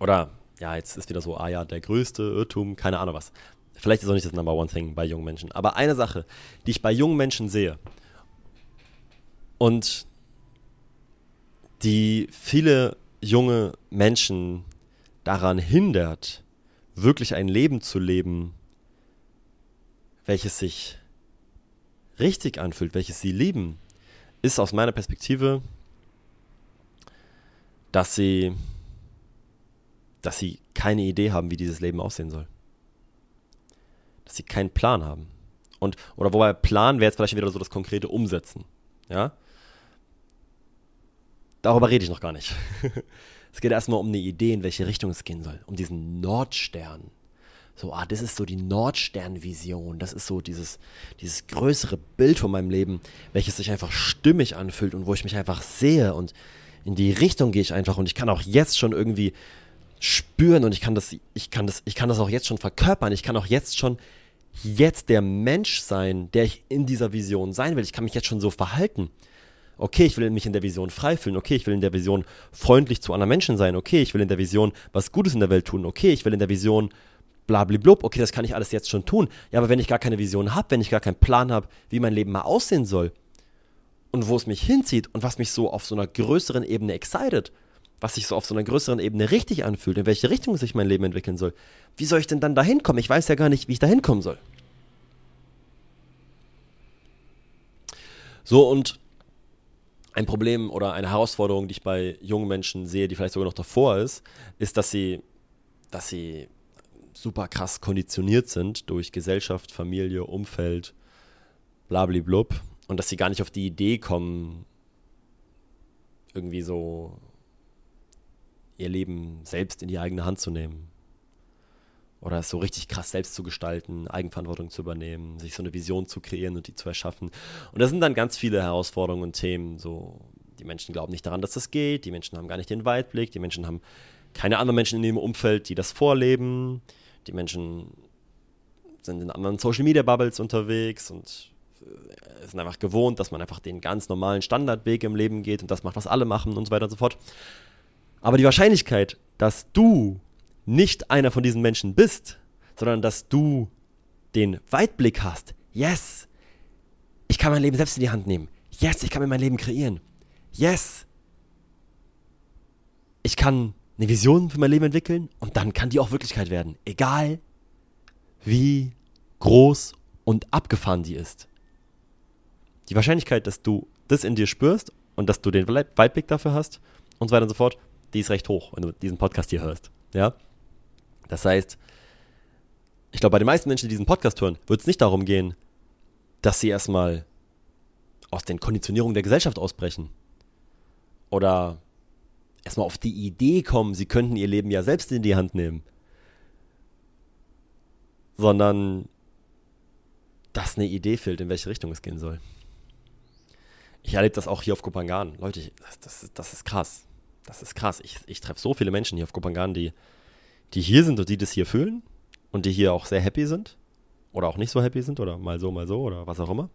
Oder, ja, jetzt ist wieder so, ah ja, der größte Irrtum, keine Ahnung was. Vielleicht ist auch nicht das Number One Thing bei jungen Menschen. Aber eine Sache, die ich bei jungen Menschen sehe und die viele junge Menschen daran hindert, wirklich ein Leben zu leben, welches sich richtig anfühlt, welches sie lieben, ist aus meiner Perspektive, dass sie, dass sie keine Idee haben, wie dieses Leben aussehen soll. Dass sie keinen Plan haben. Und, oder wobei Plan wäre jetzt vielleicht wieder so das konkrete Umsetzen. Ja? Darüber rede ich noch gar nicht. [laughs] es geht erstmal um eine Idee, in welche Richtung es gehen soll. Um diesen Nordstern. So, ah, das ist so die Nordsternvision. Das ist so dieses, dieses größere Bild von meinem Leben, welches sich einfach stimmig anfühlt und wo ich mich einfach sehe und in die Richtung gehe ich einfach und ich kann auch jetzt schon irgendwie spüren und ich kann das, ich kann das, ich kann das auch jetzt schon verkörpern. Ich kann auch jetzt schon jetzt der Mensch sein, der ich in dieser Vision sein will. Ich kann mich jetzt schon so verhalten. Okay, ich will mich in der Vision frei fühlen. Okay, ich will in der Vision freundlich zu anderen Menschen sein. Okay, ich will in der Vision was Gutes in der Welt tun. Okay, ich will in der Vision blablablub, okay, das kann ich alles jetzt schon tun. Ja, aber wenn ich gar keine Vision habe, wenn ich gar keinen Plan habe, wie mein Leben mal aussehen soll und wo es mich hinzieht und was mich so auf so einer größeren Ebene excited, was sich so auf so einer größeren Ebene richtig anfühlt, in welche Richtung sich mein Leben entwickeln soll, wie soll ich denn dann dahin kommen? Ich weiß ja gar nicht, wie ich dahin kommen soll. So, und ein Problem oder eine Herausforderung, die ich bei jungen Menschen sehe, die vielleicht sogar noch davor ist, ist, dass sie, dass sie super krass konditioniert sind durch Gesellschaft, Familie, Umfeld, blablablub. Und dass sie gar nicht auf die Idee kommen, irgendwie so ihr Leben selbst in die eigene Hand zu nehmen. Oder es so richtig krass selbst zu gestalten, Eigenverantwortung zu übernehmen, sich so eine Vision zu kreieren und die zu erschaffen. Und das sind dann ganz viele Herausforderungen und Themen. So, die Menschen glauben nicht daran, dass das geht, die Menschen haben gar nicht den Weitblick, die Menschen haben keine anderen Menschen in ihrem Umfeld, die das vorleben. Die Menschen sind in anderen Social Media Bubbles unterwegs und äh, sind einfach gewohnt, dass man einfach den ganz normalen Standardweg im Leben geht und das macht, was alle machen und so weiter und so fort. Aber die Wahrscheinlichkeit, dass du nicht einer von diesen Menschen bist, sondern dass du den Weitblick hast, yes, ich kann mein Leben selbst in die Hand nehmen, yes, ich kann mir mein Leben kreieren, yes, ich kann eine Vision für mein Leben entwickeln und dann kann die auch Wirklichkeit werden. Egal wie groß und abgefahren die ist. Die Wahrscheinlichkeit, dass du das in dir spürst und dass du den Weitblick dafür hast und so weiter und so fort, die ist recht hoch, wenn du diesen Podcast hier hörst. Ja? Das heißt, ich glaube, bei den meisten Menschen, die diesen Podcast hören, wird es nicht darum gehen, dass sie erstmal aus den Konditionierungen der Gesellschaft ausbrechen. Oder erstmal auf die Idee kommen, sie könnten ihr Leben ja selbst in die Hand nehmen. Sondern dass eine Idee fehlt, in welche Richtung es gehen soll. Ich erlebe das auch hier auf Kopangan. Leute, das, das, das ist krass. Das ist krass. Ich, ich treffe so viele Menschen hier auf Kopangan, die, die hier sind und die das hier fühlen und die hier auch sehr happy sind. Oder auch nicht so happy sind oder mal so, mal so oder was auch immer.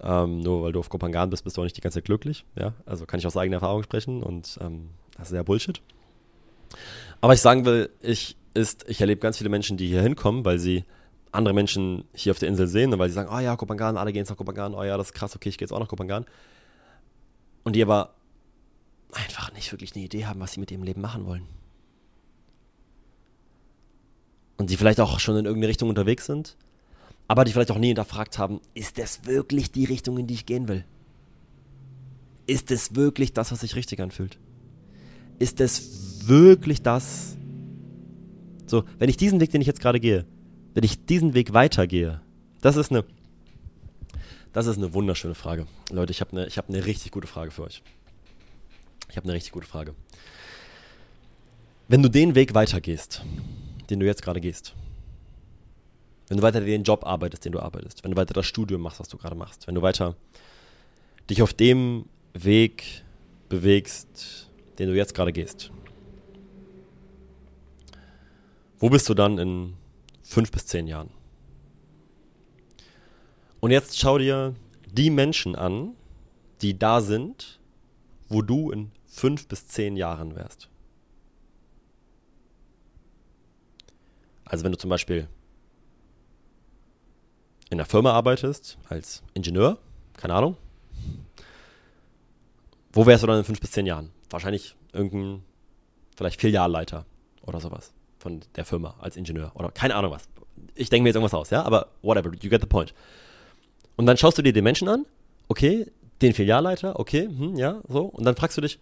Ähm, nur weil du auf Kopangan bist, bist du auch nicht die ganze Zeit glücklich. Ja? Also kann ich aus eigener Erfahrung sprechen und ähm, das ist ja Bullshit. Aber ich sagen will, ich, ich erlebe ganz viele Menschen, die hier hinkommen, weil sie andere Menschen hier auf der Insel sehen und weil sie sagen, oh ja, Kopangan, alle gehen jetzt nach Kopangan, oh ja, das ist krass, okay, ich gehe jetzt auch nach Kopangan. Und die aber einfach nicht wirklich eine Idee haben, was sie mit ihrem Leben machen wollen. Und sie vielleicht auch schon in irgendeine Richtung unterwegs sind aber die vielleicht auch nie hinterfragt haben, ist das wirklich die Richtung, in die ich gehen will? Ist es wirklich das, was sich richtig anfühlt? Ist es wirklich das? So, wenn ich diesen Weg, den ich jetzt gerade gehe, wenn ich diesen Weg weitergehe, das ist eine, das ist eine wunderschöne Frage. Leute, ich habe eine, hab eine richtig gute Frage für euch. Ich habe eine richtig gute Frage. Wenn du den Weg weitergehst, den du jetzt gerade gehst, wenn du weiter den Job arbeitest, den du arbeitest, wenn du weiter das Studium machst, was du gerade machst, wenn du weiter dich auf dem Weg bewegst, den du jetzt gerade gehst. Wo bist du dann in fünf bis zehn Jahren? Und jetzt schau dir die Menschen an, die da sind, wo du in fünf bis zehn Jahren wärst. Also wenn du zum Beispiel in einer Firma arbeitest, als Ingenieur, keine Ahnung, wo wärst du dann in fünf bis zehn Jahren? Wahrscheinlich irgendein, vielleicht Filialleiter oder sowas von der Firma als Ingenieur oder keine Ahnung was. Ich denke mir jetzt irgendwas aus, ja, aber whatever, you get the point. Und dann schaust du dir den Menschen an, okay, den Filialleiter, okay, hm, ja, so, und dann fragst du dich,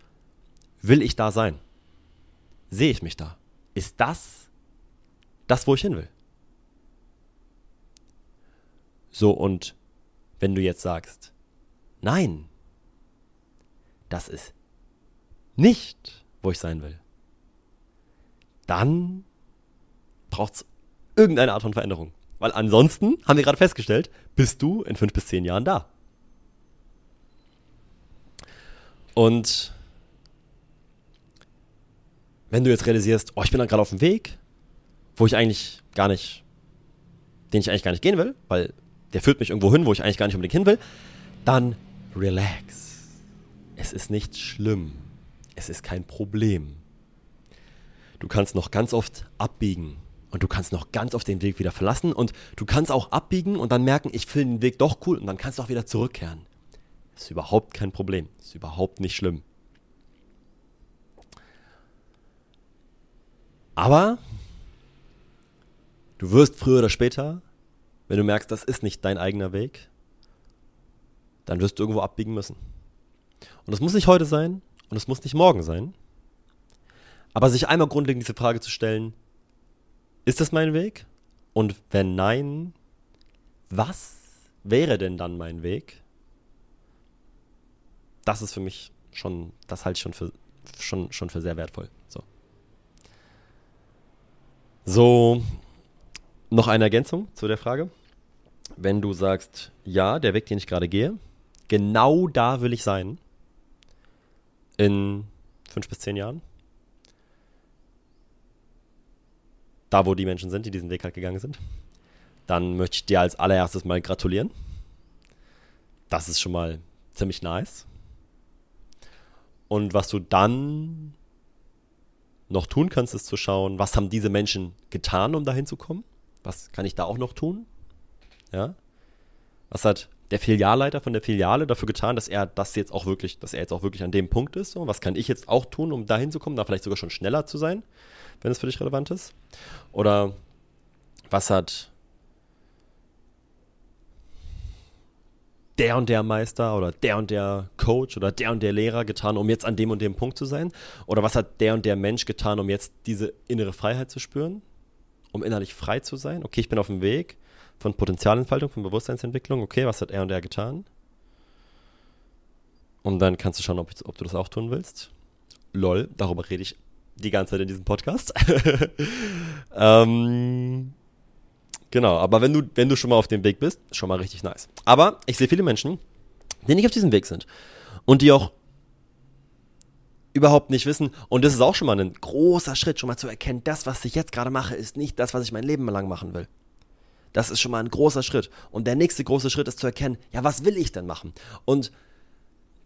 will ich da sein? Sehe ich mich da? Ist das das, wo ich hin will? So, und wenn du jetzt sagst, nein, das ist nicht, wo ich sein will, dann braucht es irgendeine Art von Veränderung. Weil ansonsten, haben wir gerade festgestellt, bist du in fünf bis zehn Jahren da. Und wenn du jetzt realisierst, oh, ich bin dann gerade auf dem Weg, wo ich eigentlich gar nicht, den ich eigentlich gar nicht gehen will, weil der führt mich irgendwo hin, wo ich eigentlich gar nicht unbedingt hin will, dann relax. Es ist nicht schlimm. Es ist kein Problem. Du kannst noch ganz oft abbiegen und du kannst noch ganz oft den Weg wieder verlassen und du kannst auch abbiegen und dann merken, ich finde den Weg doch cool und dann kannst du auch wieder zurückkehren. Das ist überhaupt kein Problem. Das ist überhaupt nicht schlimm. Aber du wirst früher oder später, wenn du merkst, das ist nicht dein eigener Weg, dann wirst du irgendwo abbiegen müssen. Und es muss nicht heute sein und es muss nicht morgen sein. Aber sich einmal grundlegend diese Frage zu stellen, ist das mein Weg? Und wenn nein, was wäre denn dann mein Weg? Das ist für mich schon, das halte ich schon für, schon, schon für sehr wertvoll. So. so, noch eine Ergänzung zu der Frage. Wenn du sagst, ja, der Weg, den ich gerade gehe, genau da will ich sein, in fünf bis zehn Jahren, da wo die Menschen sind, die diesen Weg halt gegangen sind, dann möchte ich dir als allererstes mal gratulieren. Das ist schon mal ziemlich nice. Und was du dann noch tun kannst, ist zu schauen, was haben diese Menschen getan, um dahin zu kommen? Was kann ich da auch noch tun? Ja. Was hat der Filialleiter von der Filiale dafür getan, dass er das jetzt auch wirklich, dass er jetzt auch wirklich an dem Punkt ist? So, was kann ich jetzt auch tun, um dahin zu kommen, da vielleicht sogar schon schneller zu sein? wenn es für dich relevant ist? Oder was hat der und der Meister oder der und der Coach oder der und der Lehrer getan, um jetzt an dem und dem Punkt zu sein? Oder was hat der und der Mensch getan, um jetzt diese innere Freiheit zu spüren? Um innerlich frei zu sein? Okay, ich bin auf dem Weg von Potenzialentfaltung, von Bewusstseinsentwicklung. Okay, was hat er und der getan? Und dann kannst du schauen, ob, ob du das auch tun willst. Lol, darüber rede ich die ganze Zeit in diesem Podcast. [laughs] ähm, genau, aber wenn du, wenn du schon mal auf dem Weg bist, schon mal richtig nice. Aber ich sehe viele Menschen, die nicht auf diesem Weg sind und die auch überhaupt nicht wissen. Und das ist auch schon mal ein großer Schritt, schon mal zu erkennen, das, was ich jetzt gerade mache, ist nicht das, was ich mein Leben lang machen will. Das ist schon mal ein großer Schritt. Und der nächste große Schritt ist zu erkennen, ja, was will ich denn machen? Und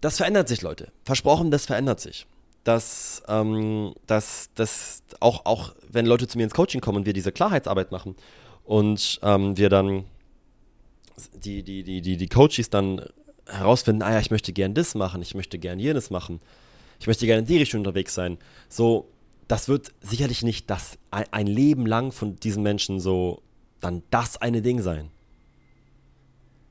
das verändert sich, Leute. Versprochen, das verändert sich dass, ähm, dass, dass auch, auch wenn Leute zu mir ins Coaching kommen und wir diese Klarheitsarbeit machen und ähm, wir dann die, die, die, die, die Coaches dann herausfinden, ah ja, ich möchte gern das machen, ich möchte gern jenes machen, ich möchte gerne in die Richtung unterwegs sein. So, das wird sicherlich nicht das ein Leben lang von diesen Menschen so dann das eine Ding sein.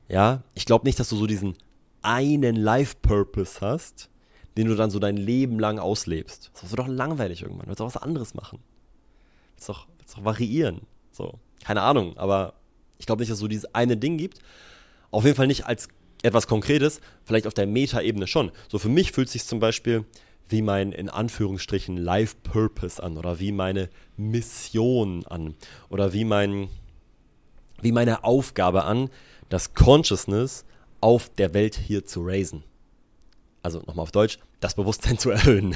Ja, ich glaube nicht, dass du so diesen einen Life-Purpose hast, den du dann so dein Leben lang auslebst. Das wird doch langweilig irgendwann. Du willst auch was anderes machen. Du willst doch, willst doch variieren. So, keine Ahnung, aber ich glaube nicht, dass es so dieses eine Ding gibt. Auf jeden Fall nicht als etwas Konkretes, vielleicht auf der Meta-Ebene schon. So für mich fühlt sich zum Beispiel wie mein in Anführungsstrichen Life Purpose an oder wie meine Mission an oder wie mein wie meine Aufgabe an, das Consciousness auf der Welt hier zu raisen also nochmal auf Deutsch, das Bewusstsein zu [laughs] erhöhen.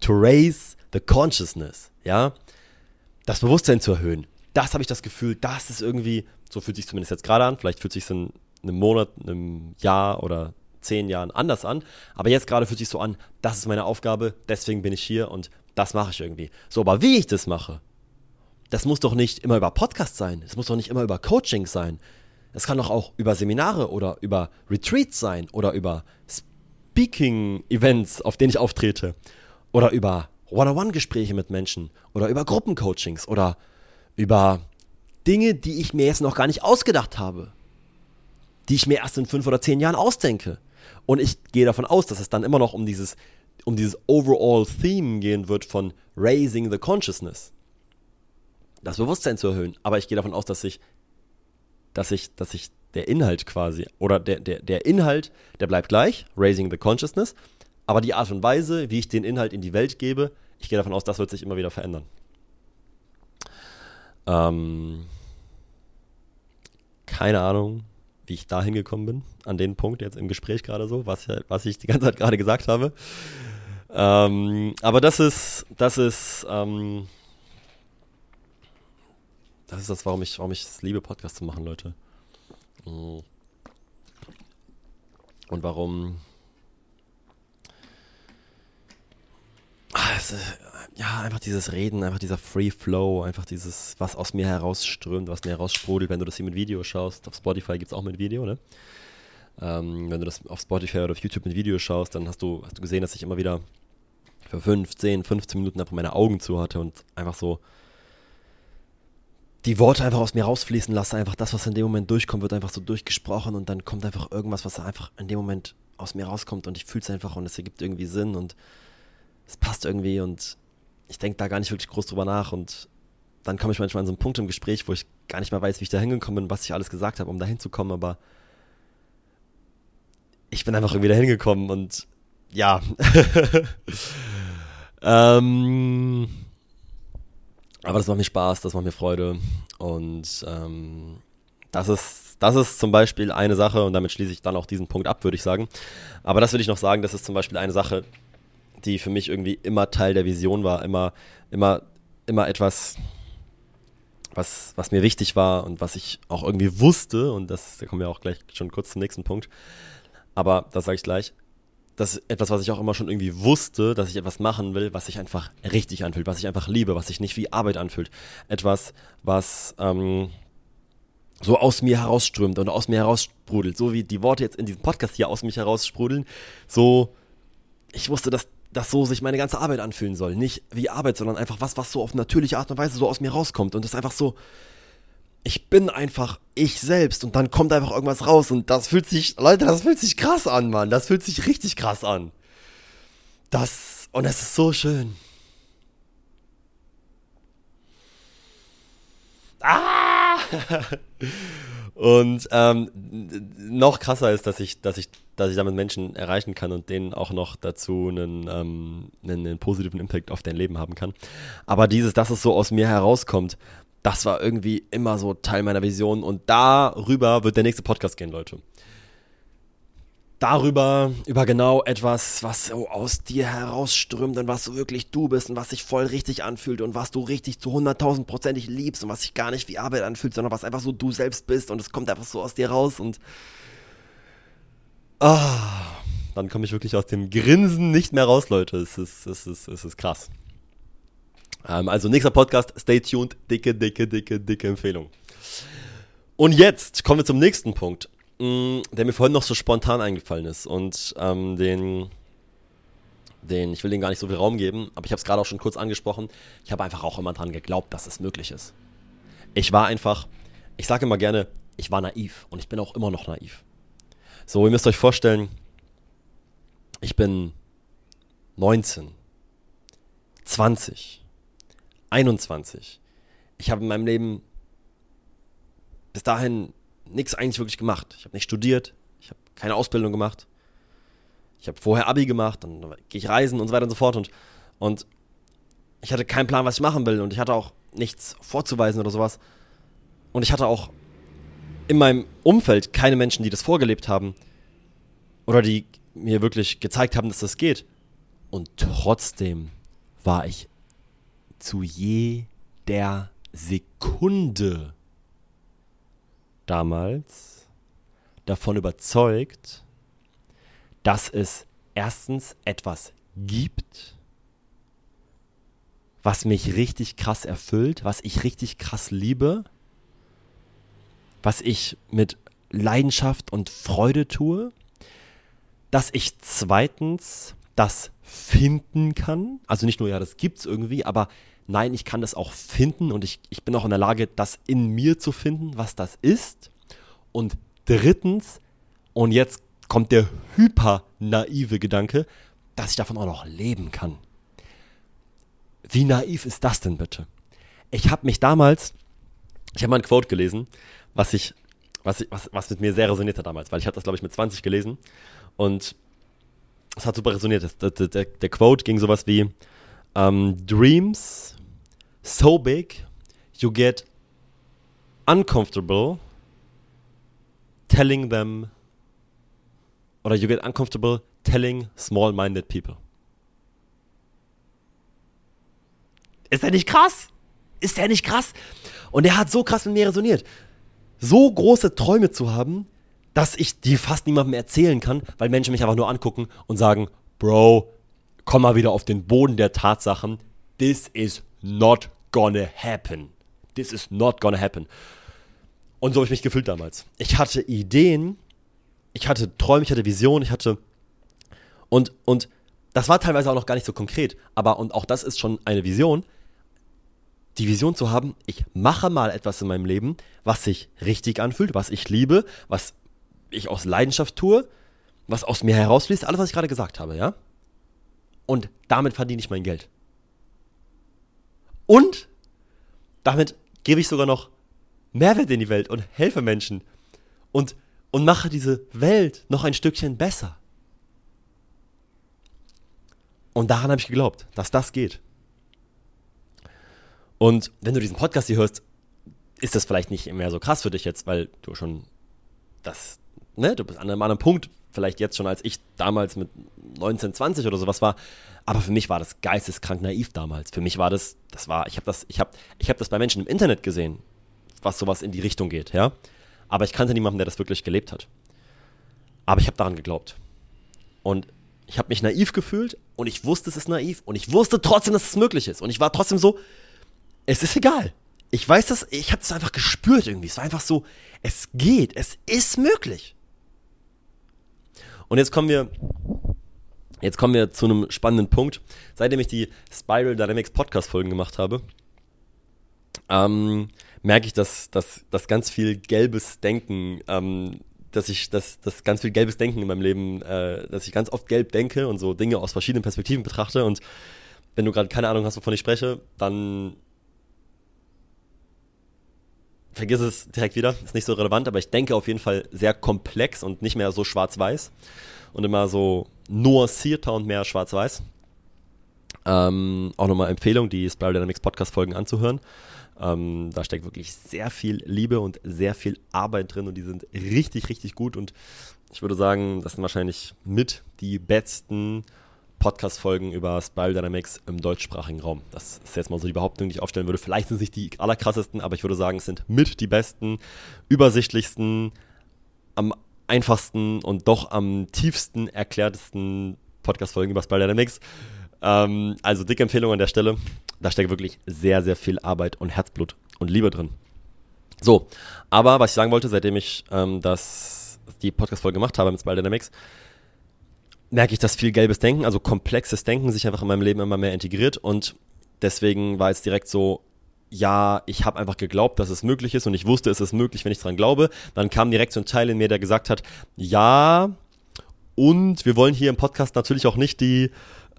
to raise the consciousness, ja. das Bewusstsein zu erhöhen. Das habe ich das Gefühl, das ist irgendwie, so fühlt sich zumindest jetzt gerade an, vielleicht fühlt sich in einem Monat, einem Jahr oder zehn Jahren anders an, aber jetzt gerade fühlt sich so an, das ist meine Aufgabe, deswegen bin ich hier und das mache ich irgendwie. So, aber wie ich das mache, das muss doch nicht immer über Podcast sein, es muss doch nicht immer über Coaching sein. Es kann doch auch über Seminare oder über Retreats sein oder über Speaking-Events, auf denen ich auftrete oder über One-on-One-Gespräche mit Menschen oder über Gruppencoachings oder über Dinge, die ich mir jetzt noch gar nicht ausgedacht habe, die ich mir erst in fünf oder zehn Jahren ausdenke. Und ich gehe davon aus, dass es dann immer noch um dieses, um dieses overall Theme gehen wird von Raising the Consciousness. Das Bewusstsein zu erhöhen. Aber ich gehe davon aus, dass ich, dass ich, dass ich der Inhalt quasi, oder der, der, der Inhalt, der bleibt gleich, Raising the Consciousness, aber die Art und Weise, wie ich den Inhalt in die Welt gebe, ich gehe davon aus, das wird sich immer wieder verändern. Ähm, keine Ahnung, wie ich da hingekommen bin, an den Punkt jetzt im Gespräch gerade so, was, was ich die ganze Zeit gerade gesagt habe. Ähm, aber das ist, das ist, ähm, das ist das, warum ich, warum ich es liebe, Podcast zu machen, Leute. Mm. Und warum Also, ja, einfach dieses Reden, einfach dieser Free Flow, einfach dieses, was aus mir herausströmt, was mir heraussprudelt, wenn du das hier mit Video schaust. Auf Spotify gibt es auch mit Video, ne? Ähm, wenn du das auf Spotify oder auf YouTube mit Video schaust, dann hast du, hast du gesehen, dass ich immer wieder für 5, 10, 15 Minuten einfach meine Augen zu hatte und einfach so die Worte einfach aus mir rausfließen lasse. Einfach das, was in dem Moment durchkommt, wird einfach so durchgesprochen und dann kommt einfach irgendwas, was einfach in dem Moment aus mir rauskommt und ich fühle es einfach und es ergibt irgendwie Sinn und es passt irgendwie und ich denke da gar nicht wirklich groß drüber nach und dann komme ich manchmal an so einen Punkt im Gespräch, wo ich gar nicht mehr weiß, wie ich da hingekommen bin, was ich alles gesagt habe, um da hinzukommen, aber ich bin einfach irgendwie da hingekommen und ja. [laughs] ähm, aber das macht mir Spaß, das macht mir Freude und ähm, das ist, das ist zum Beispiel eine Sache und damit schließe ich dann auch diesen Punkt ab, würde ich sagen. Aber das würde ich noch sagen, das ist zum Beispiel eine Sache, die für mich irgendwie immer Teil der Vision war, immer, immer, immer etwas, was, was mir wichtig war und was ich auch irgendwie wusste, und das, da kommen wir auch gleich schon kurz zum nächsten Punkt. Aber das sage ich gleich. Das ist etwas, was ich auch immer schon irgendwie wusste, dass ich etwas machen will, was sich einfach richtig anfühlt, was ich einfach liebe, was sich nicht wie Arbeit anfühlt. Etwas, was ähm, so aus mir herausströmt und aus mir heraussprudelt. So wie die Worte jetzt in diesem Podcast hier aus mich heraussprudeln. So, ich wusste, dass dass so sich meine ganze Arbeit anfühlen soll. Nicht wie Arbeit, sondern einfach was, was so auf natürliche Art und Weise so aus mir rauskommt. Und das ist einfach so, ich bin einfach ich selbst und dann kommt einfach irgendwas raus und das fühlt sich, Leute, das fühlt sich krass an, Mann. Das fühlt sich richtig krass an. Das, und es ist so schön. Ah! [laughs] Und ähm, noch krasser ist, dass ich, dass ich, dass ich damit Menschen erreichen kann und denen auch noch dazu einen, ähm, einen, einen positiven Impact auf dein Leben haben kann. Aber dieses, dass es so aus mir herauskommt, das war irgendwie immer so Teil meiner Vision und darüber wird der nächste Podcast gehen, Leute darüber, über genau etwas, was so aus dir herausströmt und was so wirklich du bist und was sich voll richtig anfühlt und was du richtig zu 100.000 Prozentig liebst und was sich gar nicht wie Arbeit anfühlt, sondern was einfach so du selbst bist und es kommt einfach so aus dir raus und ah, dann komme ich wirklich aus dem Grinsen nicht mehr raus, Leute. Es ist, es ist, es ist krass. Ähm, also nächster Podcast, stay tuned, dicke, dicke, dicke, dicke Empfehlung. Und jetzt kommen wir zum nächsten Punkt. Mm, der mir vorhin noch so spontan eingefallen ist und ähm, den, den, ich will den gar nicht so viel Raum geben, aber ich habe es gerade auch schon kurz angesprochen. Ich habe einfach auch immer dran geglaubt, dass es möglich ist. Ich war einfach, ich sage immer gerne, ich war naiv und ich bin auch immer noch naiv. So, ihr müsst euch vorstellen, ich bin 19, 20, 21. Ich habe in meinem Leben bis dahin nichts eigentlich wirklich gemacht. Ich habe nicht studiert, ich habe keine Ausbildung gemacht. Ich habe vorher Abi gemacht, dann gehe ich reisen und so weiter und so fort. Und, und ich hatte keinen Plan, was ich machen will. Und ich hatte auch nichts vorzuweisen oder sowas. Und ich hatte auch in meinem Umfeld keine Menschen, die das vorgelebt haben. Oder die mir wirklich gezeigt haben, dass das geht. Und trotzdem war ich zu jeder der Sekunde damals davon überzeugt, dass es erstens etwas gibt, was mich richtig krass erfüllt, was ich richtig krass liebe, was ich mit Leidenschaft und Freude tue, dass ich zweitens das finden kann, also nicht nur, ja, das gibt's irgendwie, aber nein, ich kann das auch finden und ich, ich bin auch in der Lage, das in mir zu finden, was das ist. Und drittens, und jetzt kommt der hyper naive Gedanke, dass ich davon auch noch leben kann. Wie naiv ist das denn bitte? Ich habe mich damals, ich habe mal ein Quote gelesen, was ich, was, ich, was, was mit mir sehr resoniert hat damals, weil ich habe das, glaube ich, mit 20 gelesen und es hat super resoniert. Der, der, der, der Quote ging sowas wie, um, Dreams so big, you get uncomfortable telling them, oder you get uncomfortable telling small-minded people. Ist der nicht krass? Ist der nicht krass? Und er hat so krass mit mir resoniert. So große Träume zu haben, dass ich die fast niemandem erzählen kann, weil Menschen mich einfach nur angucken und sagen, Bro, komm mal wieder auf den Boden der Tatsachen. This is not gonna happen. This is not gonna happen. Und so habe ich mich gefühlt damals. Ich hatte Ideen, ich hatte Träume, ich hatte Visionen, ich hatte und und das war teilweise auch noch gar nicht so konkret, aber und auch das ist schon eine Vision. Die Vision zu haben, ich mache mal etwas in meinem Leben, was sich richtig anfühlt, was ich liebe, was ich aus Leidenschaft tue, was aus mir herausfließt, alles, was ich gerade gesagt habe, ja? Und damit verdiene ich mein Geld. Und damit gebe ich sogar noch Mehrwert in die Welt und helfe Menschen und, und mache diese Welt noch ein Stückchen besser. Und daran habe ich geglaubt, dass das geht. Und wenn du diesen Podcast hier hörst, ist das vielleicht nicht mehr so krass für dich jetzt, weil du schon das, ne, du bist an einem anderen Punkt, vielleicht jetzt schon als ich damals mit 19, 20 oder sowas war. Aber für mich war das geisteskrank naiv damals. Für mich war das, das war, ich habe das, ich habe, ich habe das bei Menschen im Internet gesehen, was sowas in die Richtung geht, ja. Aber ich kannte niemanden, der das wirklich gelebt hat. Aber ich habe daran geglaubt. Und ich habe mich naiv gefühlt und ich wusste, es ist naiv und ich wusste trotzdem, dass es möglich ist. Und ich war trotzdem so, es ist egal. Ich weiß das, ich habe es einfach gespürt irgendwie. Es war einfach so, es geht, es ist möglich. Und jetzt kommen wir, jetzt kommen wir zu einem spannenden Punkt. Seitdem ich die Spiral Dynamics Podcast Folgen gemacht habe, ähm, merke ich, dass, dass, dass ganz viel gelbes Denken, ähm, dass ich, dass, dass ganz viel gelbes Denken in meinem Leben, äh, dass ich ganz oft gelb denke und so Dinge aus verschiedenen Perspektiven betrachte. Und wenn du gerade keine Ahnung hast, wovon ich spreche, dann vergiss es direkt wieder, ist nicht so relevant, aber ich denke auf jeden Fall sehr komplex und nicht mehr so schwarz-weiß und immer so nuancierter und mehr schwarz-weiß. Ähm, auch nochmal Empfehlung, die Spiral Dynamics Podcast-Folgen anzuhören. Ähm, da steckt wirklich sehr viel Liebe und sehr viel Arbeit drin und die sind richtig, richtig gut und ich würde sagen, das sind wahrscheinlich mit die besten Podcast-Folgen über Spiral Dynamics im deutschsprachigen Raum. Das ist jetzt mal so die Behauptung, die ich aufstellen würde. Vielleicht sind es nicht die allerkrassesten, aber ich würde sagen, es sind mit die besten, übersichtlichsten, am einfachsten und doch am tiefsten erklärtesten Podcast-Folgen über Spiral Dynamics. Ähm, also dicke Empfehlung an der Stelle. Da steckt wirklich sehr, sehr viel Arbeit und Herzblut und Liebe drin. So, aber was ich sagen wollte, seitdem ich ähm, das, die Podcast-Folge gemacht habe mit Spiral Dynamics, merke ich, dass viel gelbes Denken, also komplexes Denken, sich einfach in meinem Leben immer mehr integriert. Und deswegen war es direkt so, ja, ich habe einfach geglaubt, dass es möglich ist und ich wusste, es ist möglich, wenn ich dran glaube. Dann kam direkt so ein Teil in mir, der gesagt hat, ja, und wir wollen hier im Podcast natürlich auch nicht die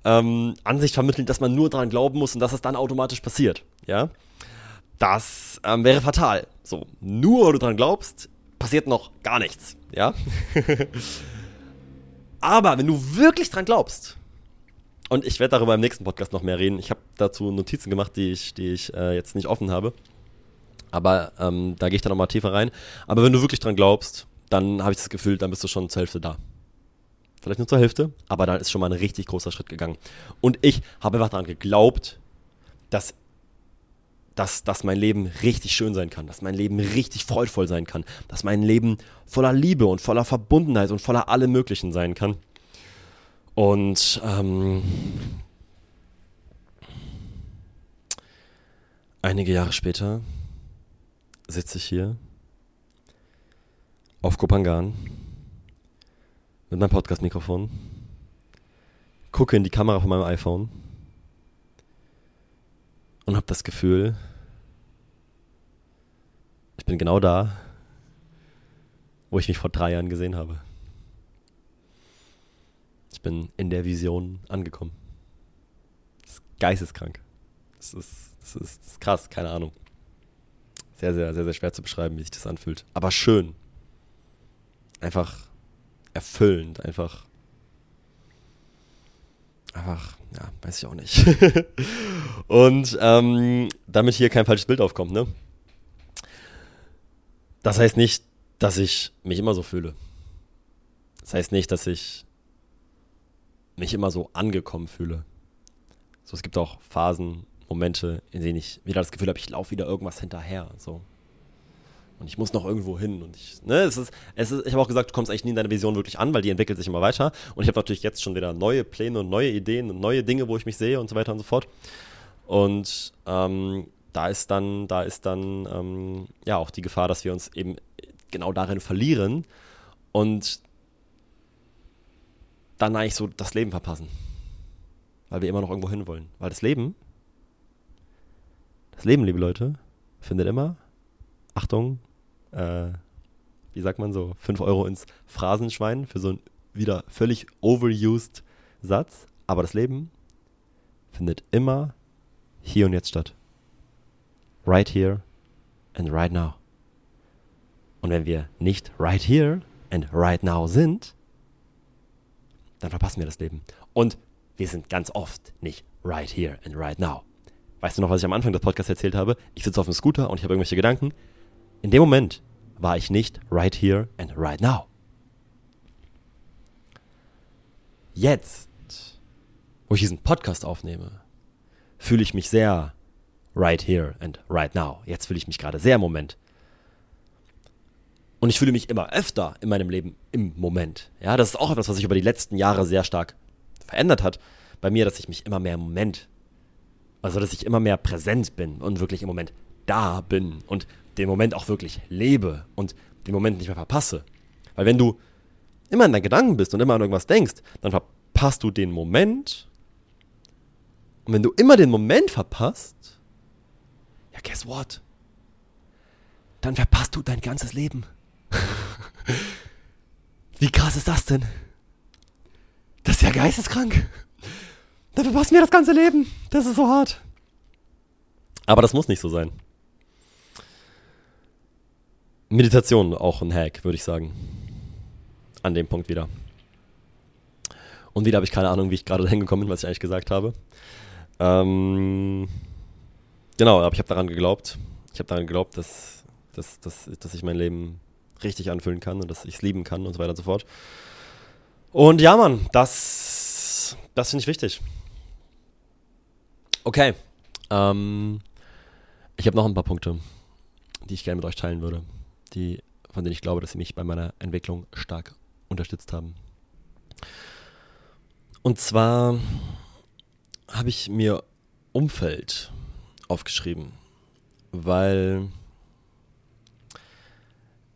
ähm, Ansicht vermitteln, dass man nur dran glauben muss und dass es dann automatisch passiert. Ja, das ähm, wäre fatal. So, nur weil du dran glaubst, passiert noch gar nichts. Ja. [laughs] Aber wenn du wirklich dran glaubst, und ich werde darüber im nächsten Podcast noch mehr reden, ich habe dazu Notizen gemacht, die ich, die ich äh, jetzt nicht offen habe. Aber ähm, da gehe ich dann nochmal tiefer rein. Aber wenn du wirklich dran glaubst, dann habe ich das Gefühl, dann bist du schon zur Hälfte da. Vielleicht nur zur Hälfte, aber da ist schon mal ein richtig großer Schritt gegangen. Und ich habe einfach daran geglaubt, dass dass, dass mein Leben richtig schön sein kann, dass mein Leben richtig freudvoll sein kann, dass mein Leben voller Liebe und voller Verbundenheit und voller allem Möglichen sein kann. Und ähm, einige Jahre später sitze ich hier auf Kopangan mit meinem Podcast-Mikrofon, gucke in die Kamera von meinem iPhone und habe das Gefühl, ich bin genau da, wo ich mich vor drei Jahren gesehen habe. Ich bin in der Vision angekommen. Das ist geisteskrank. Das ist, das ist, das ist krass, keine Ahnung. Sehr, sehr, sehr, sehr schwer zu beschreiben, wie sich das anfühlt. Aber schön. Einfach erfüllend, einfach. Einfach, ja, weiß ich auch nicht. [laughs] Und ähm, damit hier kein falsches Bild aufkommt, ne? Das heißt nicht, dass ich mich immer so fühle. Das heißt nicht, dass ich mich immer so angekommen fühle. So, es gibt auch Phasen, Momente, in denen ich wieder das Gefühl habe, ich laufe wieder irgendwas hinterher. So. Und ich muss noch irgendwo hin. Und ich, ne, es ist, es ist, ich habe auch gesagt, du kommst eigentlich nie in deine Vision wirklich an, weil die entwickelt sich immer weiter. Und ich habe natürlich jetzt schon wieder neue Pläne und neue Ideen und neue Dinge, wo ich mich sehe und so weiter und so fort. Und ähm, da ist dann, da ist dann ähm, ja auch die Gefahr, dass wir uns eben genau darin verlieren und dann eigentlich so das Leben verpassen. Weil wir immer noch irgendwo hin wollen. Weil das Leben, das Leben, liebe Leute, findet immer, Achtung, äh, wie sagt man so, 5 Euro ins Phrasenschwein für so einen wieder völlig overused Satz. Aber das Leben findet immer hier und jetzt statt. Right here and right now. Und wenn wir nicht right here and right now sind, dann verpassen wir das Leben. Und wir sind ganz oft nicht right here and right now. Weißt du noch, was ich am Anfang des Podcasts erzählt habe? Ich sitze auf dem Scooter und ich habe irgendwelche Gedanken. In dem Moment war ich nicht right here and right now. Jetzt, wo ich diesen Podcast aufnehme, fühle ich mich sehr right here and right now. Jetzt fühle ich mich gerade sehr im Moment. Und ich fühle mich immer öfter in meinem Leben im Moment. Ja, das ist auch etwas, was sich über die letzten Jahre sehr stark verändert hat. Bei mir, dass ich mich immer mehr im Moment, also dass ich immer mehr präsent bin und wirklich im Moment da bin und den Moment auch wirklich lebe und den Moment nicht mehr verpasse. Weil wenn du immer in deinen Gedanken bist und immer an irgendwas denkst, dann verpasst du den Moment. Und wenn du immer den Moment verpasst, ja, guess what? Dann verpasst du dein ganzes Leben. [laughs] Wie krass ist das denn? Das ist ja geisteskrank. Dann verpassen wir das ganze Leben. Das ist so hart. Aber das muss nicht so sein. Meditation auch ein Hack, würde ich sagen. An dem Punkt wieder. Und wieder habe ich keine Ahnung, wie ich gerade hingekommen bin, was ich eigentlich gesagt habe. Ähm, genau, aber ich habe daran geglaubt. Ich habe daran geglaubt, dass, dass, dass, dass ich mein Leben richtig anfühlen kann und dass ich es lieben kann und so weiter und so fort. Und ja, Mann, das, das finde ich wichtig. Okay. Ähm, ich habe noch ein paar Punkte, die ich gerne mit euch teilen würde, die, von denen ich glaube, dass sie mich bei meiner Entwicklung stark unterstützt haben. Und zwar habe ich mir Umfeld aufgeschrieben, weil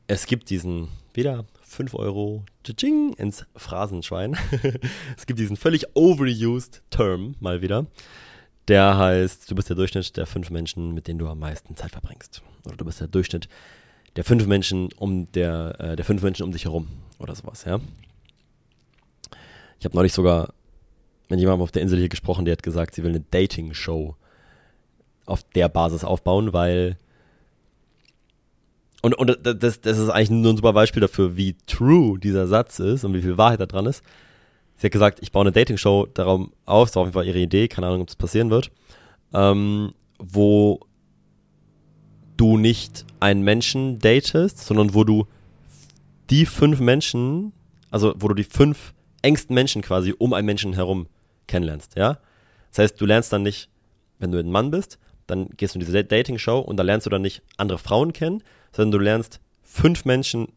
es gibt diesen, wieder 5 Euro ins Phrasenschwein. [laughs] es gibt diesen völlig overused Term mal wieder. Der heißt, du bist der Durchschnitt der fünf Menschen, mit denen du am meisten Zeit verbringst. Oder du bist der Durchschnitt der fünf Menschen um der, äh, der fünf Menschen um dich herum. Oder sowas, ja. Ich habe neulich sogar mit jemandem auf der Insel hier gesprochen, der hat gesagt, sie will eine Dating-Show auf der Basis aufbauen, weil und, und das, das ist eigentlich nur ein super Beispiel dafür, wie true dieser Satz ist und wie viel Wahrheit da dran ist. Sie hat gesagt, ich baue eine Dating-Show darum auf, das war auf jeden Fall ihre Idee, keine Ahnung, ob das passieren wird, ähm, wo du nicht einen Menschen datest, sondern wo du die fünf Menschen, also wo du die fünf engsten Menschen quasi um einen Menschen herum kennenlernst, ja? Das heißt, du lernst dann nicht, wenn du ein Mann bist, dann gehst du in diese Dating-Show und da lernst du dann nicht andere Frauen kennen, sondern du lernst fünf Menschen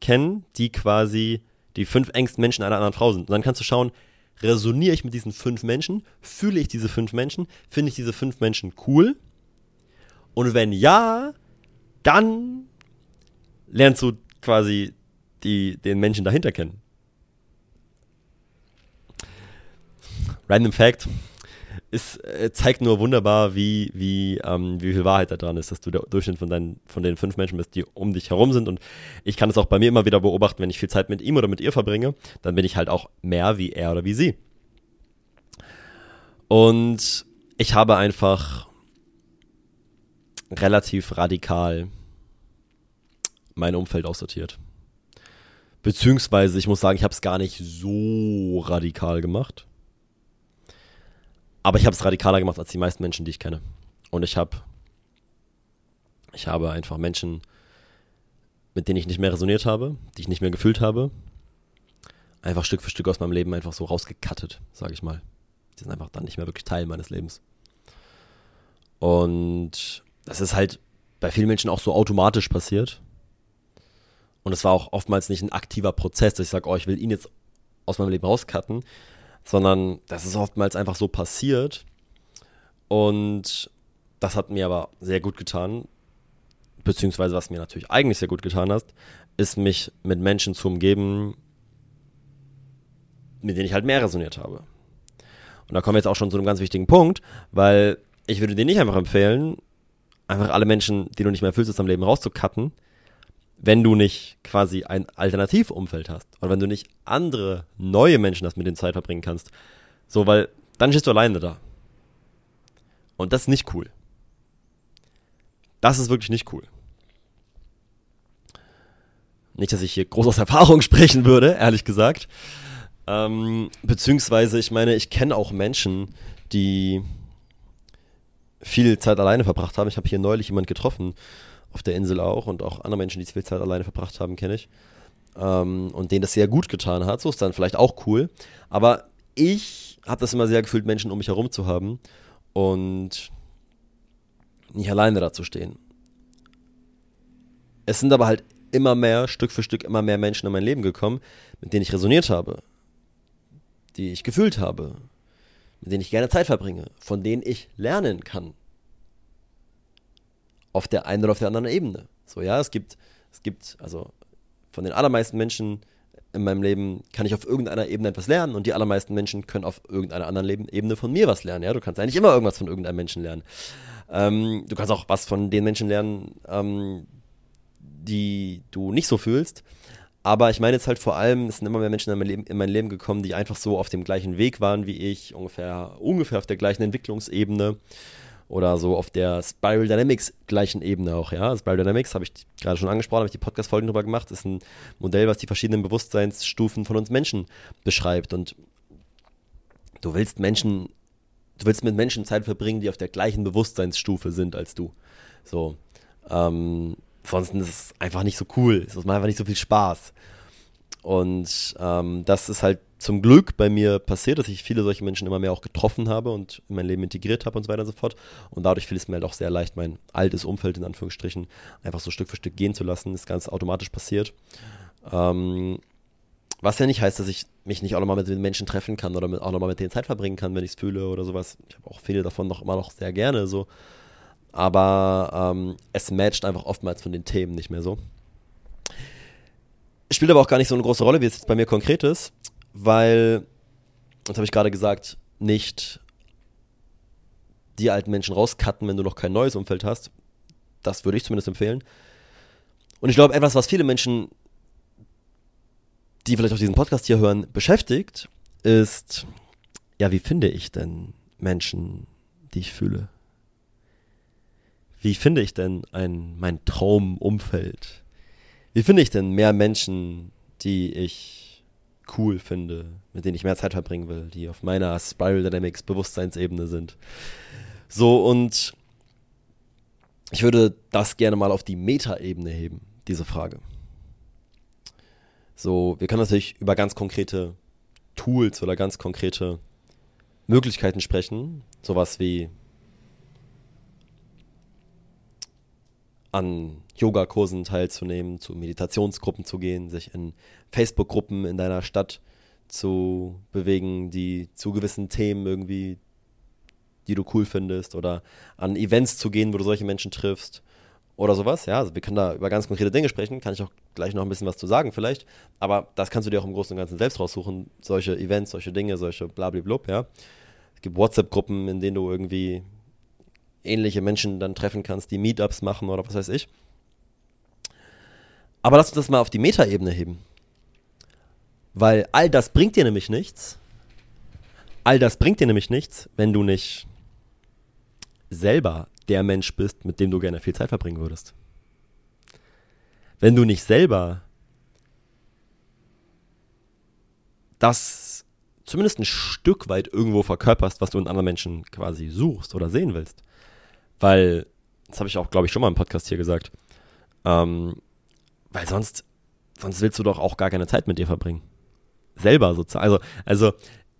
kennen, die quasi die fünf engsten Menschen einer anderen Frau sind. Und dann kannst du schauen, resoniere ich mit diesen fünf Menschen? Fühle ich diese fünf Menschen? Finde ich diese fünf Menschen cool? Und wenn ja, dann lernst du quasi die, den Menschen dahinter kennen. Random Fact ist, äh, zeigt nur wunderbar, wie, wie, ähm, wie viel Wahrheit da dran ist, dass du der Durchschnitt von, deinen, von den fünf Menschen bist, die um dich herum sind. Und ich kann es auch bei mir immer wieder beobachten, wenn ich viel Zeit mit ihm oder mit ihr verbringe, dann bin ich halt auch mehr wie er oder wie sie. Und ich habe einfach relativ radikal mein Umfeld aussortiert. Beziehungsweise, ich muss sagen, ich habe es gar nicht so radikal gemacht. Aber ich habe es radikaler gemacht als die meisten Menschen, die ich kenne. Und ich habe ich habe einfach Menschen, mit denen ich nicht mehr resoniert habe, die ich nicht mehr gefühlt habe, einfach Stück für Stück aus meinem Leben einfach so rausgekattet, sage ich mal. Die sind einfach dann nicht mehr wirklich Teil meines Lebens. Und das ist halt bei vielen Menschen auch so automatisch passiert. Und es war auch oftmals nicht ein aktiver Prozess, dass ich sage, oh, ich will ihn jetzt aus meinem Leben rauscutten, sondern das ist oftmals einfach so passiert. Und das hat mir aber sehr gut getan, beziehungsweise was mir natürlich eigentlich sehr gut getan hat, ist mich mit Menschen zu umgeben, mit denen ich halt mehr resoniert habe. Und da kommen wir jetzt auch schon zu einem ganz wichtigen Punkt, weil ich würde dir nicht einfach empfehlen, einfach alle Menschen, die du nicht mehr fühlst, aus deinem Leben rauszucutten, wenn du nicht quasi ein Alternativumfeld hast oder wenn du nicht andere neue Menschen hast, mit denen Zeit verbringen kannst. So, weil dann stehst du alleine da. Und das ist nicht cool. Das ist wirklich nicht cool. Nicht, dass ich hier groß aus Erfahrung [laughs] sprechen würde, ehrlich gesagt. Ähm, beziehungsweise, ich meine, ich kenne auch Menschen, die viel Zeit alleine verbracht haben. Ich habe hier neulich jemand getroffen, auf der Insel auch und auch andere Menschen, die viel Zeit alleine verbracht haben, kenne ich. Ähm, und denen das sehr gut getan hat. So ist dann vielleicht auch cool. Aber ich habe das immer sehr gefühlt, Menschen um mich herum zu haben und nicht alleine da zu stehen. Es sind aber halt immer mehr, Stück für Stück, immer mehr Menschen in mein Leben gekommen, mit denen ich resoniert habe, die ich gefühlt habe, mit denen ich gerne Zeit verbringe, von denen ich lernen kann auf der einen oder auf der anderen Ebene. So, ja, es gibt, es gibt, also von den allermeisten Menschen in meinem Leben kann ich auf irgendeiner Ebene etwas lernen und die allermeisten Menschen können auf irgendeiner anderen Leben Ebene von mir was lernen. Ja, du kannst eigentlich immer irgendwas von irgendeinem Menschen lernen. Ähm, du kannst auch was von den Menschen lernen, ähm, die du nicht so fühlst. Aber ich meine jetzt halt vor allem, es sind immer mehr Menschen in mein, Leben, in mein Leben gekommen, die einfach so auf dem gleichen Weg waren wie ich, ungefähr, ungefähr auf der gleichen Entwicklungsebene oder so auf der Spiral Dynamics gleichen Ebene auch, ja. Spiral Dynamics habe ich gerade schon angesprochen, habe ich die Podcast-Folgen drüber gemacht, ist ein Modell, was die verschiedenen Bewusstseinsstufen von uns Menschen beschreibt und du willst Menschen, du willst mit Menschen Zeit verbringen, die auf der gleichen Bewusstseinsstufe sind als du. So, ähm, ansonsten ist es einfach nicht so cool, es macht einfach nicht so viel Spaß. Und ähm, das ist halt zum Glück bei mir passiert, dass ich viele solche Menschen immer mehr auch getroffen habe und in mein Leben integriert habe und so weiter und so fort. Und dadurch fiel es mir halt auch sehr leicht, mein altes Umfeld in Anführungsstrichen einfach so Stück für Stück gehen zu lassen. Das ist ganz automatisch passiert. Ähm, was ja nicht heißt, dass ich mich nicht auch nochmal mit den Menschen treffen kann oder mit, auch nochmal mit denen Zeit verbringen kann, wenn ich es fühle oder sowas. Ich habe auch viele davon noch immer noch sehr gerne so. Aber ähm, es matcht einfach oftmals von den Themen nicht mehr so. Spielt aber auch gar nicht so eine große Rolle, wie es jetzt bei mir konkret ist weil, das habe ich gerade gesagt, nicht die alten Menschen rauscutten, wenn du noch kein neues Umfeld hast. Das würde ich zumindest empfehlen. Und ich glaube, etwas, was viele Menschen, die vielleicht auch diesen Podcast hier hören, beschäftigt, ist, ja, wie finde ich denn Menschen, die ich fühle? Wie finde ich denn ein, mein Traumumfeld? Wie finde ich denn mehr Menschen, die ich cool finde, mit denen ich mehr Zeit verbringen will, die auf meiner Spiral Dynamics Bewusstseinsebene sind. So, und ich würde das gerne mal auf die Meta-Ebene heben, diese Frage. So, wir können natürlich über ganz konkrete Tools oder ganz konkrete Möglichkeiten sprechen, sowas wie an Yogakursen teilzunehmen, zu Meditationsgruppen zu gehen, sich in Facebook-Gruppen in deiner Stadt zu bewegen, die zu gewissen Themen irgendwie, die du cool findest, oder an Events zu gehen, wo du solche Menschen triffst oder sowas. Ja, also wir können da über ganz konkrete Dinge sprechen, kann ich auch gleich noch ein bisschen was zu sagen vielleicht, aber das kannst du dir auch im Großen und Ganzen selbst raussuchen, solche Events, solche Dinge, solche blablablub, ja. Es gibt WhatsApp-Gruppen, in denen du irgendwie ähnliche Menschen dann treffen kannst, die Meetups machen oder was weiß ich. Aber lass uns das mal auf die Metaebene heben. Weil all das bringt dir nämlich nichts. All das bringt dir nämlich nichts, wenn du nicht selber der Mensch bist, mit dem du gerne viel Zeit verbringen würdest. Wenn du nicht selber das zumindest ein Stück weit irgendwo verkörperst, was du in anderen Menschen quasi suchst oder sehen willst. Weil, das habe ich auch, glaube ich, schon mal im Podcast hier gesagt, ähm, weil sonst, sonst willst du doch auch gar keine Zeit mit dir verbringen. Selber sozusagen. Also, also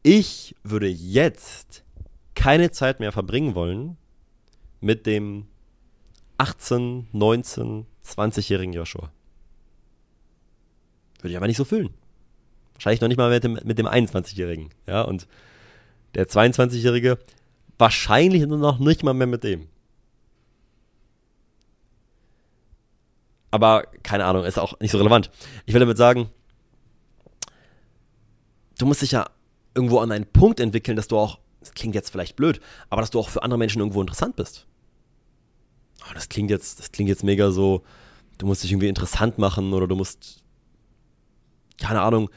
ich würde jetzt keine Zeit mehr verbringen wollen mit dem 18, 19, 20-jährigen Joshua. Würde ich aber nicht so fühlen. Wahrscheinlich noch nicht mal mit dem, mit dem 21-Jährigen. Ja, und der 22-Jährige wahrscheinlich noch nicht mal mehr mit dem. Aber keine Ahnung, ist auch nicht so relevant. Ich will damit sagen, du musst dich ja irgendwo an einen Punkt entwickeln, dass du auch, das klingt jetzt vielleicht blöd, aber dass du auch für andere Menschen irgendwo interessant bist. Oh, das klingt jetzt, das klingt jetzt mega so, du musst dich irgendwie interessant machen oder du musst, keine Ahnung,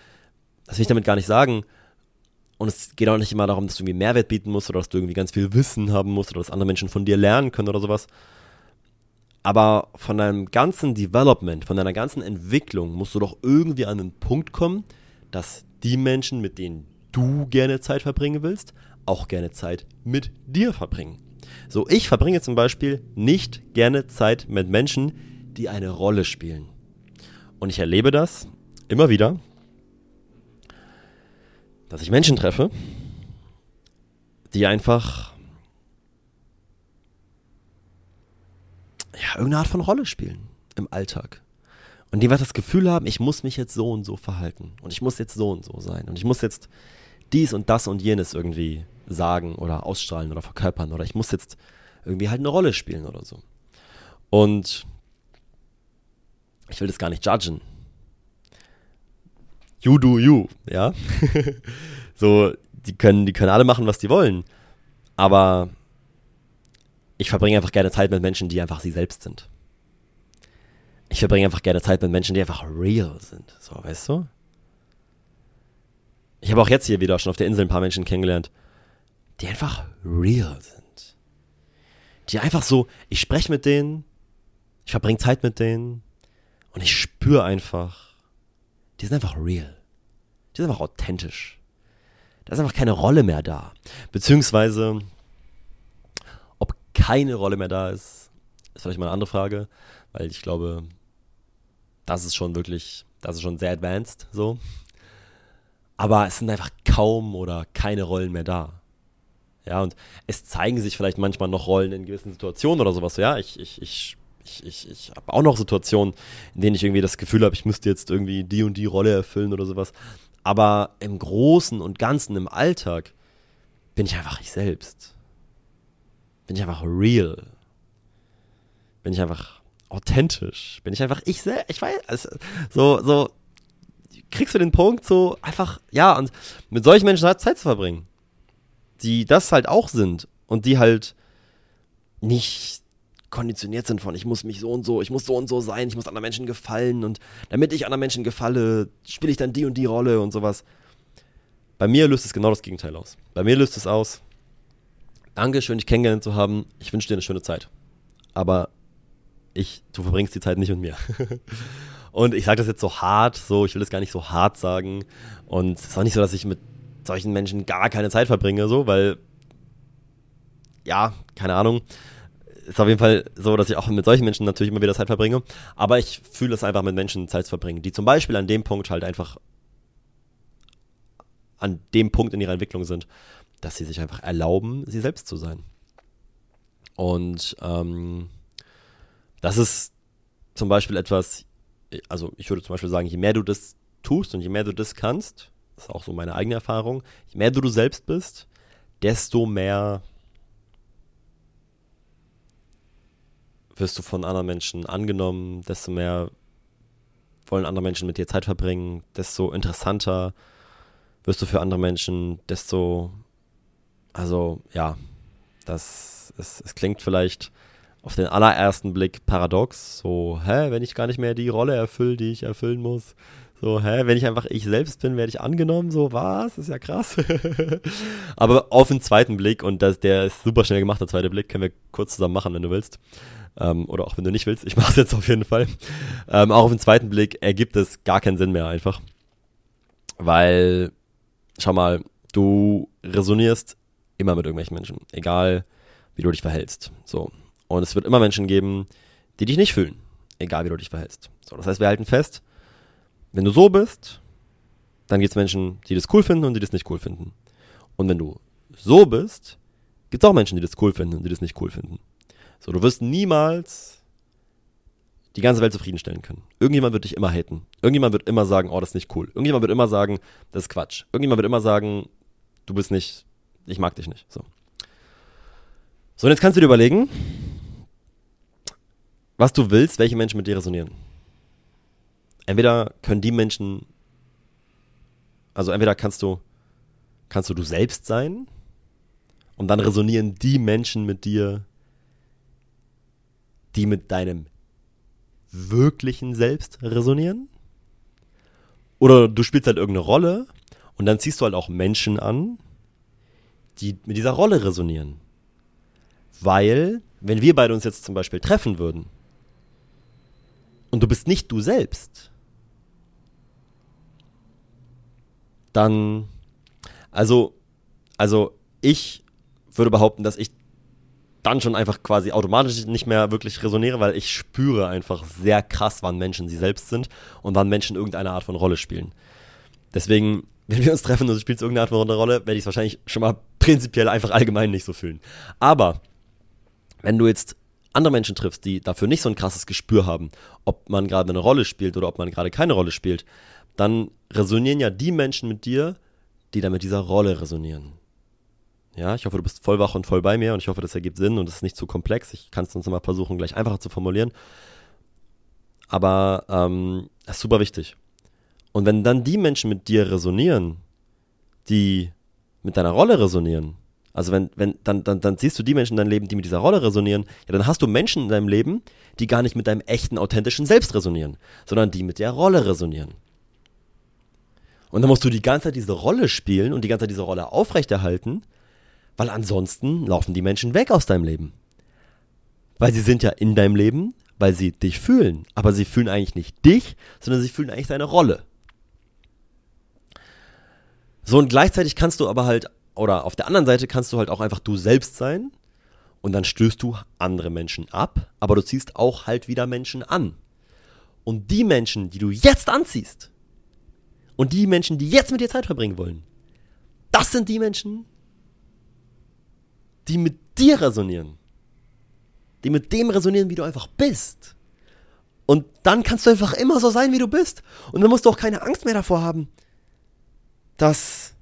das will ich damit gar nicht sagen. Und es geht auch nicht immer darum, dass du irgendwie Mehrwert bieten musst oder dass du irgendwie ganz viel Wissen haben musst oder dass andere Menschen von dir lernen können oder sowas. Aber von deinem ganzen Development, von deiner ganzen Entwicklung musst du doch irgendwie an einen Punkt kommen, dass die Menschen, mit denen du gerne Zeit verbringen willst, auch gerne Zeit mit dir verbringen. So, ich verbringe zum Beispiel nicht gerne Zeit mit Menschen, die eine Rolle spielen. Und ich erlebe das immer wieder, dass ich Menschen treffe, die einfach ja, irgendeine Art von Rolle spielen im Alltag. Und die einfach das Gefühl haben, ich muss mich jetzt so und so verhalten. Und ich muss jetzt so und so sein. Und ich muss jetzt dies und das und jenes irgendwie sagen oder ausstrahlen oder verkörpern. Oder ich muss jetzt irgendwie halt eine Rolle spielen oder so. Und ich will das gar nicht judgen. You do you, ja. [laughs] so, die können, die können alle machen, was die wollen. Aber ich verbringe einfach gerne Zeit mit Menschen, die einfach sie selbst sind. Ich verbringe einfach gerne Zeit mit Menschen, die einfach real sind. So, weißt du? Ich habe auch jetzt hier wieder schon auf der Insel ein paar Menschen kennengelernt, die einfach real sind. Die einfach so, ich spreche mit denen, ich verbringe Zeit mit denen und ich spüre einfach, die sind einfach real. Die sind einfach authentisch. Da ist einfach keine Rolle mehr da. Beziehungsweise, keine Rolle mehr da ist, ist vielleicht mal eine andere Frage, weil ich glaube, das ist schon wirklich, das ist schon sehr advanced so. Aber es sind einfach kaum oder keine Rollen mehr da. Ja, und es zeigen sich vielleicht manchmal noch Rollen in gewissen Situationen oder sowas. Ja, ich, ich, ich, ich, ich, ich habe auch noch Situationen, in denen ich irgendwie das Gefühl habe, ich müsste jetzt irgendwie die und die Rolle erfüllen oder sowas. Aber im Großen und Ganzen, im Alltag, bin ich einfach ich selbst bin ich einfach real. Bin ich einfach authentisch. Bin ich einfach ich selbst. Ich weiß, also, so, so, kriegst du den Punkt so einfach, ja, und mit solchen Menschen halt Zeit zu verbringen. Die das halt auch sind und die halt nicht konditioniert sind von, ich muss mich so und so, ich muss so und so sein, ich muss anderen Menschen gefallen und damit ich anderen Menschen gefalle, spiele ich dann die und die Rolle und sowas. Bei mir löst es genau das Gegenteil aus. Bei mir löst es aus, danke, schön dich kennengelernt zu haben. Ich wünsche dir eine schöne Zeit. Aber ich, du verbringst die Zeit nicht mit mir. [laughs] und ich sage das jetzt so hart, so, ich will das gar nicht so hart sagen. Und es ist auch nicht so, dass ich mit solchen Menschen gar keine Zeit verbringe, so, weil, ja, keine Ahnung. Ist auf jeden Fall so, dass ich auch mit solchen Menschen natürlich immer wieder Zeit verbringe. Aber ich fühle es einfach, mit Menschen Zeit zu verbringen, die zum Beispiel an dem Punkt halt einfach an dem Punkt in ihrer Entwicklung sind, dass sie sich einfach erlauben, sie selbst zu sein. Und ähm, das ist zum Beispiel etwas, also ich würde zum Beispiel sagen, je mehr du das tust und je mehr du das kannst, das ist auch so meine eigene Erfahrung, je mehr du du selbst bist, desto mehr wirst du von anderen Menschen angenommen, desto mehr wollen andere Menschen mit dir Zeit verbringen, desto interessanter wirst du für andere Menschen, desto, also ja, das, es, es klingt vielleicht auf den allerersten Blick paradox, so, hä, wenn ich gar nicht mehr die Rolle erfülle, die ich erfüllen muss, so, hä, wenn ich einfach ich selbst bin, werde ich angenommen, so, was, ist ja krass. [laughs] Aber auf den zweiten Blick, und das, der ist super schnell gemacht, der zweite Blick, können wir kurz zusammen machen, wenn du willst. Ähm, oder auch wenn du nicht willst, ich mache es jetzt auf jeden Fall. Ähm, auch auf den zweiten Blick ergibt es gar keinen Sinn mehr einfach. Weil, schau mal, du resonierst immer mit irgendwelchen Menschen, egal wie du dich verhältst. So. Und es wird immer Menschen geben, die dich nicht fühlen, egal wie du dich verhältst. So, das heißt, wir halten fest, wenn du so bist, dann gibt es Menschen, die das cool finden und die das nicht cool finden. Und wenn du so bist, gibt es auch Menschen, die das cool finden und die das nicht cool finden. So, du wirst niemals die ganze Welt zufriedenstellen können. Irgendjemand wird dich immer haten. Irgendjemand wird immer sagen, oh, das ist nicht cool. Irgendjemand wird immer sagen, das ist Quatsch. Irgendjemand wird immer sagen, du bist nicht, ich mag dich nicht. So. So, und jetzt kannst du dir überlegen, was du willst, welche Menschen mit dir resonieren. Entweder können die Menschen, also entweder kannst du, kannst du du selbst sein und dann resonieren die Menschen mit dir, die mit deinem wirklichen Selbst resonieren. Oder du spielst halt irgendeine Rolle und dann ziehst du halt auch Menschen an, die mit dieser Rolle resonieren. Weil, wenn wir beide uns jetzt zum Beispiel treffen würden, und du bist nicht du selbst, dann, also, also ich würde behaupten, dass ich dann schon einfach quasi automatisch nicht mehr wirklich resoniere, weil ich spüre einfach sehr krass, wann Menschen sie selbst sind und wann Menschen irgendeine Art von Rolle spielen. Deswegen, [laughs] wenn wir uns treffen und du spielst irgendeine Art von Rolle, werde ich es wahrscheinlich schon mal prinzipiell einfach allgemein nicht so fühlen. Aber wenn du jetzt andere Menschen triffst, die dafür nicht so ein krasses Gespür haben, ob man gerade eine Rolle spielt oder ob man gerade keine Rolle spielt, dann resonieren ja die Menschen mit dir, die dann mit dieser Rolle resonieren. Ja, ich hoffe, du bist voll wach und voll bei mir und ich hoffe, das ergibt Sinn und es ist nicht zu komplex. Ich kann es uns mal versuchen, gleich einfacher zu formulieren. Aber ähm, das ist super wichtig. Und wenn dann die Menschen mit dir resonieren, die mit deiner Rolle resonieren, also wenn, wenn, dann, dann, dann siehst du die Menschen in deinem Leben, die mit dieser Rolle resonieren, ja, dann hast du Menschen in deinem Leben, die gar nicht mit deinem echten, authentischen Selbst resonieren, sondern die mit der Rolle resonieren. Und dann musst du die ganze Zeit diese Rolle spielen und die ganze Zeit diese Rolle aufrechterhalten, weil ansonsten laufen die Menschen weg aus deinem Leben. Weil sie sind ja in deinem Leben, weil sie dich fühlen. Aber sie fühlen eigentlich nicht dich, sondern sie fühlen eigentlich deine Rolle. So und gleichzeitig kannst du aber halt oder auf der anderen Seite kannst du halt auch einfach du selbst sein und dann stößt du andere Menschen ab, aber du ziehst auch halt wieder Menschen an. Und die Menschen, die du jetzt anziehst und die Menschen, die jetzt mit dir Zeit verbringen wollen, das sind die Menschen, die mit dir resonieren. Die mit dem resonieren, wie du einfach bist. Und dann kannst du einfach immer so sein, wie du bist. Und dann musst du auch keine Angst mehr davor haben, dass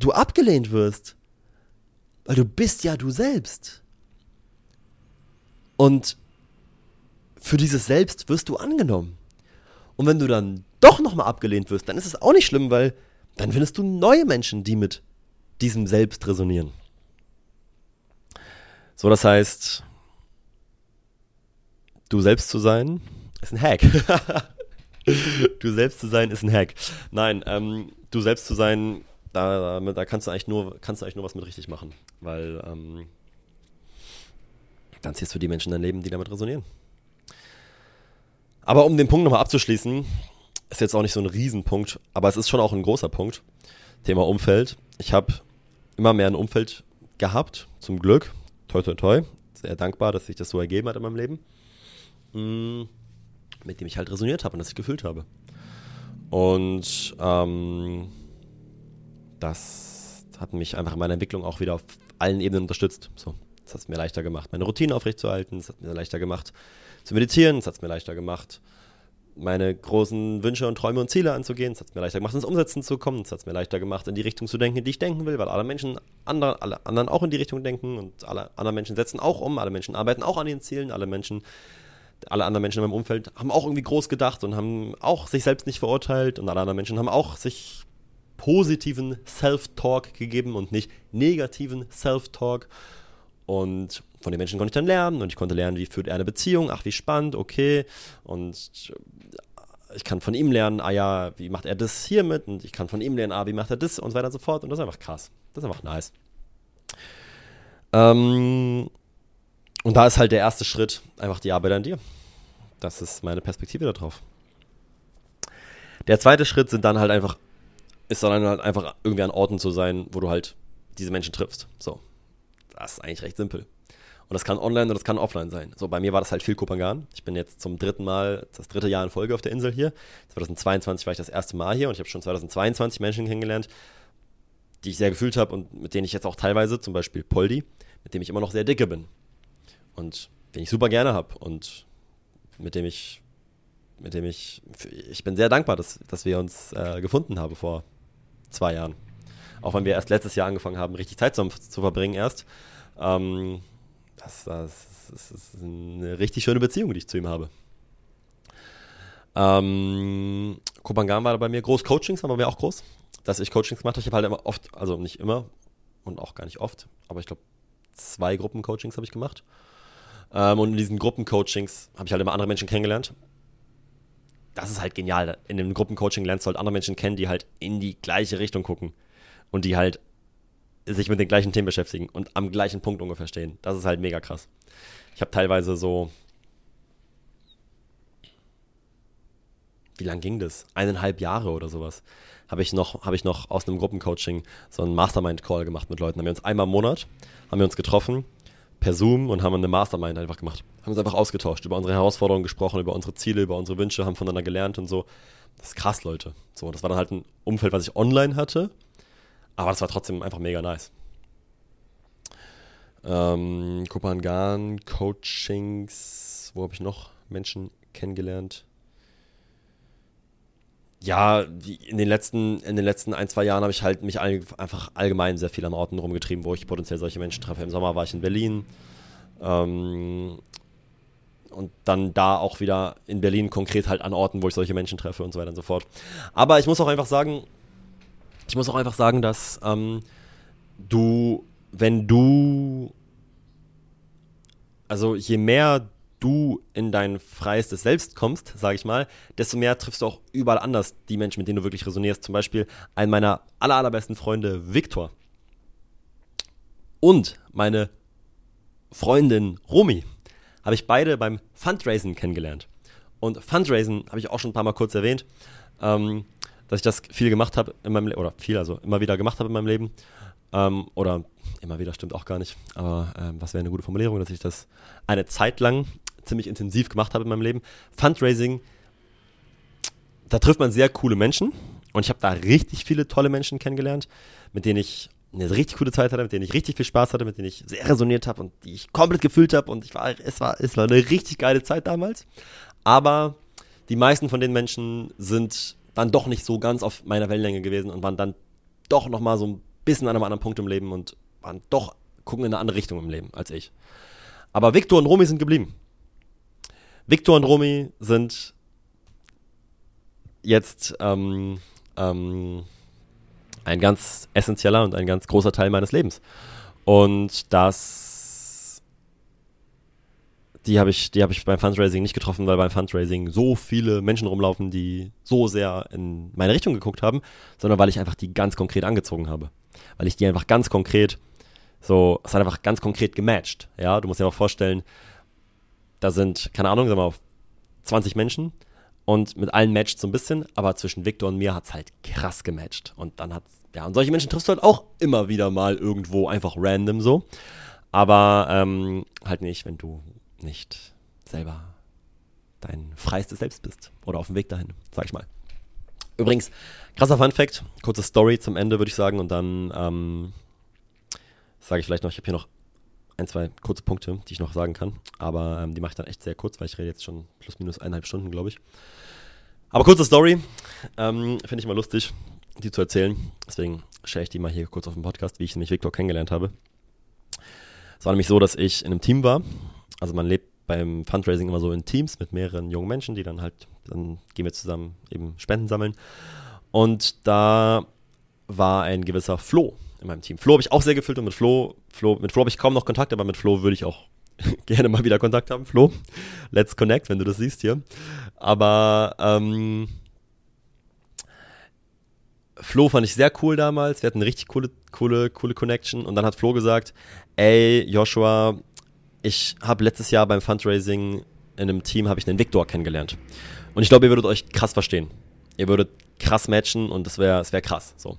du abgelehnt wirst. Weil du bist ja du selbst. Und für dieses Selbst wirst du angenommen. Und wenn du dann doch nochmal abgelehnt wirst, dann ist es auch nicht schlimm, weil dann findest du neue Menschen, die mit diesem Selbst resonieren. So, das heißt, du selbst zu sein ist ein Hack. [laughs] du selbst zu sein ist ein Hack. Nein, ähm, du selbst zu sein da, da kannst du eigentlich nur, kannst du eigentlich nur was mit richtig machen. Weil ähm, dann ziehst du die Menschen in dein Leben, die damit resonieren. Aber um den Punkt nochmal abzuschließen, ist jetzt auch nicht so ein Riesenpunkt, aber es ist schon auch ein großer Punkt. Thema Umfeld. Ich habe immer mehr ein Umfeld gehabt, zum Glück. Toi, toi, toi. Sehr dankbar, dass sich das so ergeben hat in meinem Leben. Mm, mit dem ich halt resoniert habe und das ich gefühlt habe. Und ähm, das hat mich einfach in meiner Entwicklung auch wieder auf allen Ebenen unterstützt. So. Es hat es mir leichter gemacht, meine Routine aufrechtzuerhalten. Es hat mir leichter gemacht, zu meditieren. Es hat es mir leichter gemacht, meine großen Wünsche und Träume und Ziele anzugehen. Es hat es mir leichter gemacht, ins Umsetzen zu kommen. Es hat es mir leichter gemacht, in die Richtung zu denken, in die ich denken will, weil alle Menschen, andere, alle anderen auch in die Richtung denken und alle anderen Menschen setzen auch um. Alle Menschen arbeiten auch an ihren Zielen. Alle Menschen, alle anderen Menschen in meinem Umfeld haben auch irgendwie groß gedacht und haben auch sich selbst nicht verurteilt. Und alle anderen Menschen haben auch sich positiven Self-Talk gegeben und nicht negativen Self-Talk. Und von den Menschen konnte ich dann lernen und ich konnte lernen, wie führt er eine Beziehung, ach, wie spannend, okay. Und ich kann von ihm lernen, ah ja, wie macht er das hier mit und ich kann von ihm lernen, ah, wie macht er das und so weiter und so fort. Und das ist einfach krass. Das ist einfach nice. Ähm, und da ist halt der erste Schritt einfach die Arbeit an dir. Das ist meine Perspektive darauf. Der zweite Schritt sind dann halt einfach, ist dann halt einfach irgendwie an Orten zu sein, wo du halt diese Menschen triffst. So. Das ist eigentlich recht simpel. Und das kann online und das kann offline sein. So, bei mir war das halt viel Kopangan. Ich bin jetzt zum dritten Mal, das dritte Jahr in Folge auf der Insel hier. 2022 war ich das erste Mal hier und ich habe schon 2022 Menschen kennengelernt, die ich sehr gefühlt habe und mit denen ich jetzt auch teilweise, zum Beispiel Poldi, mit dem ich immer noch sehr dicke bin. Und den ich super gerne habe und mit dem ich, mit dem ich, ich bin sehr dankbar, dass, dass wir uns äh, gefunden haben vor zwei Jahren. Auch wenn wir erst letztes Jahr angefangen haben, richtig Zeit zu, zu verbringen erst. Ähm, das, das, das, ist eine richtig schöne Beziehung, die ich zu ihm habe. Ähm, Kopangan war bei mir groß. Coachings waren bei mir auch groß. Dass ich Coachings gemacht habe. Ich habe halt immer oft, also nicht immer und auch gar nicht oft, aber ich glaube, zwei Gruppencoachings habe ich gemacht. Ähm, und in diesen Gruppencoachings habe ich halt immer andere Menschen kennengelernt. Das ist halt genial. In dem Gruppencoaching lernst du halt andere Menschen kennen, die halt in die gleiche Richtung gucken. Und die halt sich mit den gleichen Themen beschäftigen und am gleichen Punkt ungefähr stehen. Das ist halt mega krass. Ich habe teilweise so. Wie lang ging das? Eineinhalb Jahre oder sowas. Habe ich, noch, hab ich noch aus einem Gruppencoaching so einen Mastermind-Call gemacht mit Leuten. Haben wir uns einmal im Monat, haben wir uns getroffen per Zoom und haben eine Mastermind einfach gemacht. Haben uns einfach ausgetauscht, über unsere Herausforderungen gesprochen, über unsere Ziele, über unsere Wünsche, haben voneinander gelernt und so. Das ist krass, Leute. So, das war dann halt ein Umfeld, was ich online hatte aber das war trotzdem einfach mega nice. Ähm, Kopangan, Coachings, wo habe ich noch Menschen kennengelernt? Ja, in den letzten, in den letzten ein, zwei Jahren habe ich halt mich all, einfach allgemein sehr viel an Orten rumgetrieben, wo ich potenziell solche Menschen treffe. Im Sommer war ich in Berlin. Ähm, und dann da auch wieder in Berlin konkret halt an Orten, wo ich solche Menschen treffe und so weiter und so fort. Aber ich muss auch einfach sagen, ich muss auch einfach sagen, dass ähm, du, wenn du, also je mehr du in dein freiestes Selbst kommst, sage ich mal, desto mehr triffst du auch überall anders die Menschen, mit denen du wirklich resonierst. Zum Beispiel einen meiner aller, allerbesten Freunde, Viktor. Und meine Freundin Romy habe ich beide beim Fundraising kennengelernt. Und Fundraising habe ich auch schon ein paar Mal kurz erwähnt. Ähm, dass ich das viel gemacht habe in meinem Leben, oder viel, also immer wieder gemacht habe in meinem Leben. Ähm, oder immer wieder stimmt auch gar nicht, aber ähm, was wäre eine gute Formulierung, dass ich das eine Zeit lang ziemlich intensiv gemacht habe in meinem Leben. Fundraising, da trifft man sehr coole Menschen und ich habe da richtig viele tolle Menschen kennengelernt, mit denen ich eine richtig coole Zeit hatte, mit denen ich richtig viel Spaß hatte, mit denen ich sehr resoniert habe und die ich komplett gefühlt habe und ich war, es war, es war eine richtig geile Zeit damals. Aber die meisten von den Menschen sind dann doch nicht so ganz auf meiner Wellenlänge gewesen und waren dann doch nochmal so ein bisschen an einem anderen Punkt im Leben und waren doch, gucken in eine andere Richtung im Leben als ich. Aber Victor und Romy sind geblieben. Victor und Romy sind jetzt ähm, ähm, ein ganz essentieller und ein ganz großer Teil meines Lebens. Und das die habe ich, die ich beim Fundraising nicht getroffen, weil beim Fundraising so viele Menschen rumlaufen, die so sehr in meine Richtung geguckt haben, sondern weil ich einfach die ganz konkret angezogen habe. Weil ich die einfach ganz konkret, so, es hat einfach ganz konkret gematcht. Ja, du musst dir auch vorstellen, da sind, keine Ahnung, sagen wir mal, 20 Menschen und mit allen matcht so ein bisschen, aber zwischen Victor und mir hat es halt krass gematcht. Und dann hat ja, und solche Menschen triffst du halt auch immer wieder mal irgendwo einfach random so. Aber ähm, halt nicht, wenn du nicht selber dein freistes Selbst bist oder auf dem Weg dahin, sag ich mal. Übrigens, krasser Fun Fact, kurze Story zum Ende, würde ich sagen, und dann ähm, sage ich vielleicht noch, ich habe hier noch ein, zwei kurze Punkte, die ich noch sagen kann. Aber ähm, die mache ich dann echt sehr kurz, weil ich rede jetzt schon plus minus eineinhalb Stunden, glaube ich. Aber kurze Story. Ähm, Finde ich mal lustig, die zu erzählen. Deswegen share ich die mal hier kurz auf dem Podcast, wie ich nämlich Viktor kennengelernt habe. Es war nämlich so, dass ich in einem Team war. Also man lebt beim Fundraising immer so in Teams mit mehreren jungen Menschen, die dann halt, dann gehen wir zusammen eben Spenden sammeln. Und da war ein gewisser Flo in meinem Team. Flo habe ich auch sehr gefühlt und mit Flo, Flo mit Flo habe ich kaum noch Kontakt, aber mit Flo würde ich auch [laughs] gerne mal wieder Kontakt haben. Flo, let's connect, wenn du das siehst hier. Aber ähm, Flo fand ich sehr cool damals. Wir hatten eine richtig coole, coole, coole Connection. Und dann hat Flo gesagt: Ey, Joshua, ich habe letztes Jahr beim Fundraising in einem Team habe ich einen Victor kennengelernt. Und ich glaube, ihr würdet euch krass verstehen. Ihr würdet krass matchen und es wäre es wär krass. So.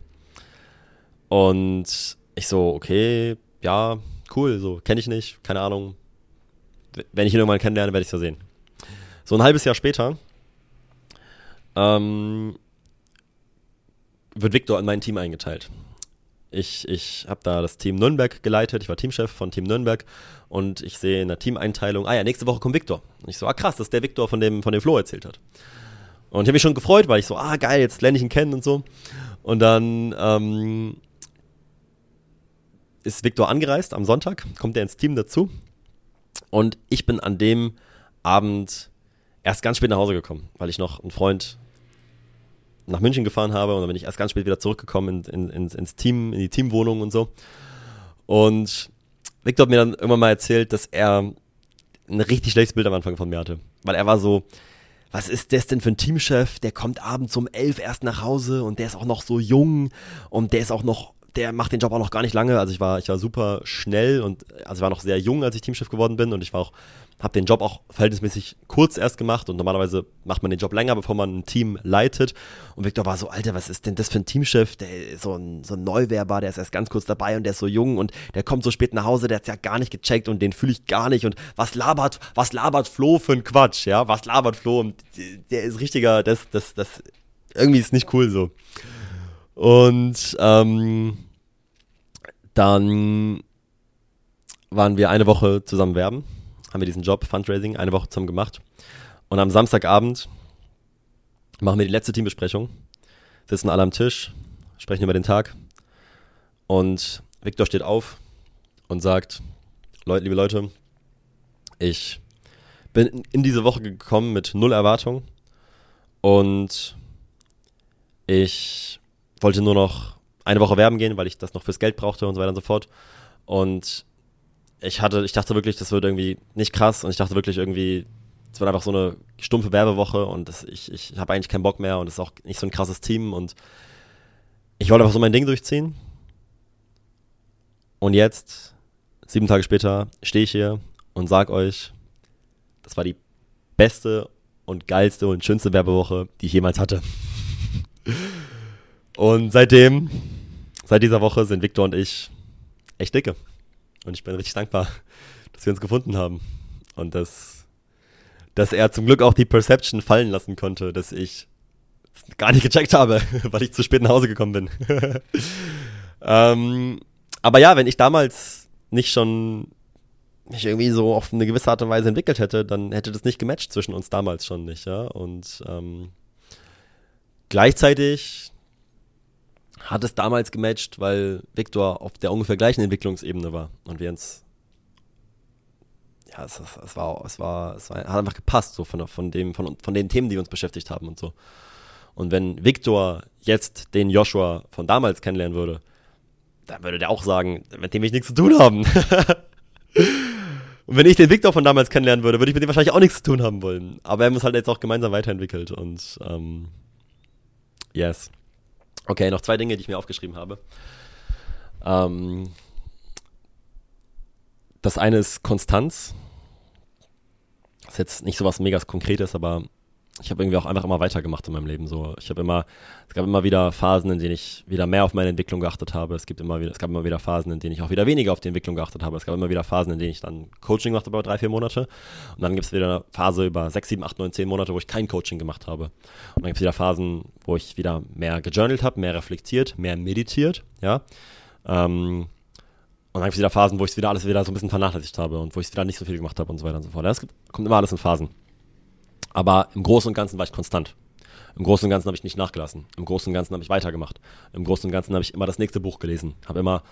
Und ich so, okay, ja, cool, so, kenne ich nicht, keine Ahnung. Wenn ich ihn irgendwann kennenlerne, werde ich es ja sehen. So ein halbes Jahr später ähm, wird Victor in mein Team eingeteilt. Ich, ich habe da das Team Nürnberg geleitet, ich war Teamchef von Team Nürnberg und ich sehe in der Teameinteilung, ah ja, nächste Woche kommt Victor. Und ich so, ah krass, das ist der Victor, von dem, von dem Flo erzählt hat. Und ich habe mich schon gefreut, weil ich so, ah geil, jetzt lerne ich ihn kennen und so. Und dann ähm, ist Victor angereist am Sonntag, kommt er ins Team dazu. Und ich bin an dem Abend erst ganz spät nach Hause gekommen, weil ich noch einen Freund nach München gefahren habe und dann bin ich erst ganz spät wieder zurückgekommen in, in, ins Team, in die Teamwohnung und so. Und Victor hat mir dann irgendwann mal erzählt, dass er ein richtig schlechtes Bild am Anfang von mir hatte. Weil er war so, was ist das denn für ein Teamchef? Der kommt abends um elf erst nach Hause und der ist auch noch so jung und der ist auch noch der macht den Job auch noch gar nicht lange. Also ich war, ich war super schnell und also ich war noch sehr jung, als ich Teamchef geworden bin und ich war auch, habe den Job auch verhältnismäßig kurz erst gemacht und normalerweise macht man den Job länger, bevor man ein Team leitet. Und Victor war so, Alter, was ist denn das für ein Teamchef? Der ist so ein, so ein Neuwerber, der ist erst ganz kurz dabei und der ist so jung und der kommt so spät nach Hause, der hat's ja gar nicht gecheckt und den fühle ich gar nicht. Und was labert, was labert Flo für ein Quatsch, ja? Was labert Flo? Und der ist richtiger, das, das, das, irgendwie ist nicht cool so. Und ähm, dann waren wir eine Woche zusammen werben, haben wir diesen Job, Fundraising, eine Woche zusammen gemacht. Und am Samstagabend machen wir die letzte Teambesprechung, sitzen alle am Tisch, sprechen über den Tag. Und Victor steht auf und sagt, Leute, liebe Leute, ich bin in diese Woche gekommen mit null Erwartung und ich wollte nur noch eine Woche werben gehen, weil ich das noch fürs Geld brauchte und so weiter und so fort. Und ich hatte, ich dachte wirklich, das wird irgendwie nicht krass und ich dachte wirklich irgendwie, es wird einfach so eine stumpfe Werbewoche und das, ich, ich habe eigentlich keinen Bock mehr und es ist auch nicht so ein krasses Team und ich wollte einfach so mein Ding durchziehen. Und jetzt, sieben Tage später, stehe ich hier und sag euch, das war die beste und geilste und schönste Werbewoche, die ich jemals hatte. [laughs] Und seitdem, seit dieser Woche sind Victor und ich echt dicke. Und ich bin richtig dankbar, dass wir uns gefunden haben. Und dass, dass er zum Glück auch die Perception fallen lassen konnte, dass ich gar nicht gecheckt habe, [laughs] weil ich zu spät nach Hause gekommen bin. [laughs] ähm, aber ja, wenn ich damals nicht schon mich irgendwie so auf eine gewisse Art und Weise entwickelt hätte, dann hätte das nicht gematcht zwischen uns damals schon nicht, ja. Und ähm, gleichzeitig hat es damals gematcht, weil Victor auf der ungefähr gleichen Entwicklungsebene war und wir uns ja, es, es, es, war, es war, es war, hat einfach gepasst, so von, von, dem, von, von den Themen, die uns beschäftigt haben und so. Und wenn Victor jetzt den Joshua von damals kennenlernen würde, dann würde der auch sagen, mit dem will ich nichts zu tun haben. [laughs] und wenn ich den Victor von damals kennenlernen würde, würde ich mit dem wahrscheinlich auch nichts zu tun haben wollen. Aber er muss halt jetzt auch gemeinsam weiterentwickelt und ähm, yes. Okay, noch zwei Dinge, die ich mir aufgeschrieben habe. Ähm, das eine ist Konstanz. Das ist jetzt nicht so was mega Konkretes, aber ich habe irgendwie auch einfach immer weitergemacht in meinem Leben. So, ich habe immer, es gab immer wieder Phasen, in denen ich wieder mehr auf meine Entwicklung geachtet habe. Es gibt immer wieder, es gab immer wieder Phasen, in denen ich auch wieder weniger auf die Entwicklung geachtet habe. Es gab immer wieder Phasen, in denen ich dann Coaching machte über drei, vier Monate. Und dann gibt es wieder eine Phase über sechs, sieben, acht, neun, zehn Monate, wo ich kein Coaching gemacht habe. Und dann gibt es wieder Phasen, wo ich wieder mehr gejournalt habe, mehr reflektiert, mehr meditiert, ja. Ähm, Und dann gibt es wieder Phasen, wo ich es wieder alles wieder so ein bisschen vernachlässigt habe und wo ich es wieder nicht so viel gemacht habe und so weiter und so fort. Das kommt immer alles in Phasen. Aber im Großen und Ganzen war ich konstant. Im Großen und Ganzen habe ich nicht nachgelassen. Im Großen und Ganzen habe ich weitergemacht. Im Großen und Ganzen habe ich immer das nächste Buch gelesen. Habe immer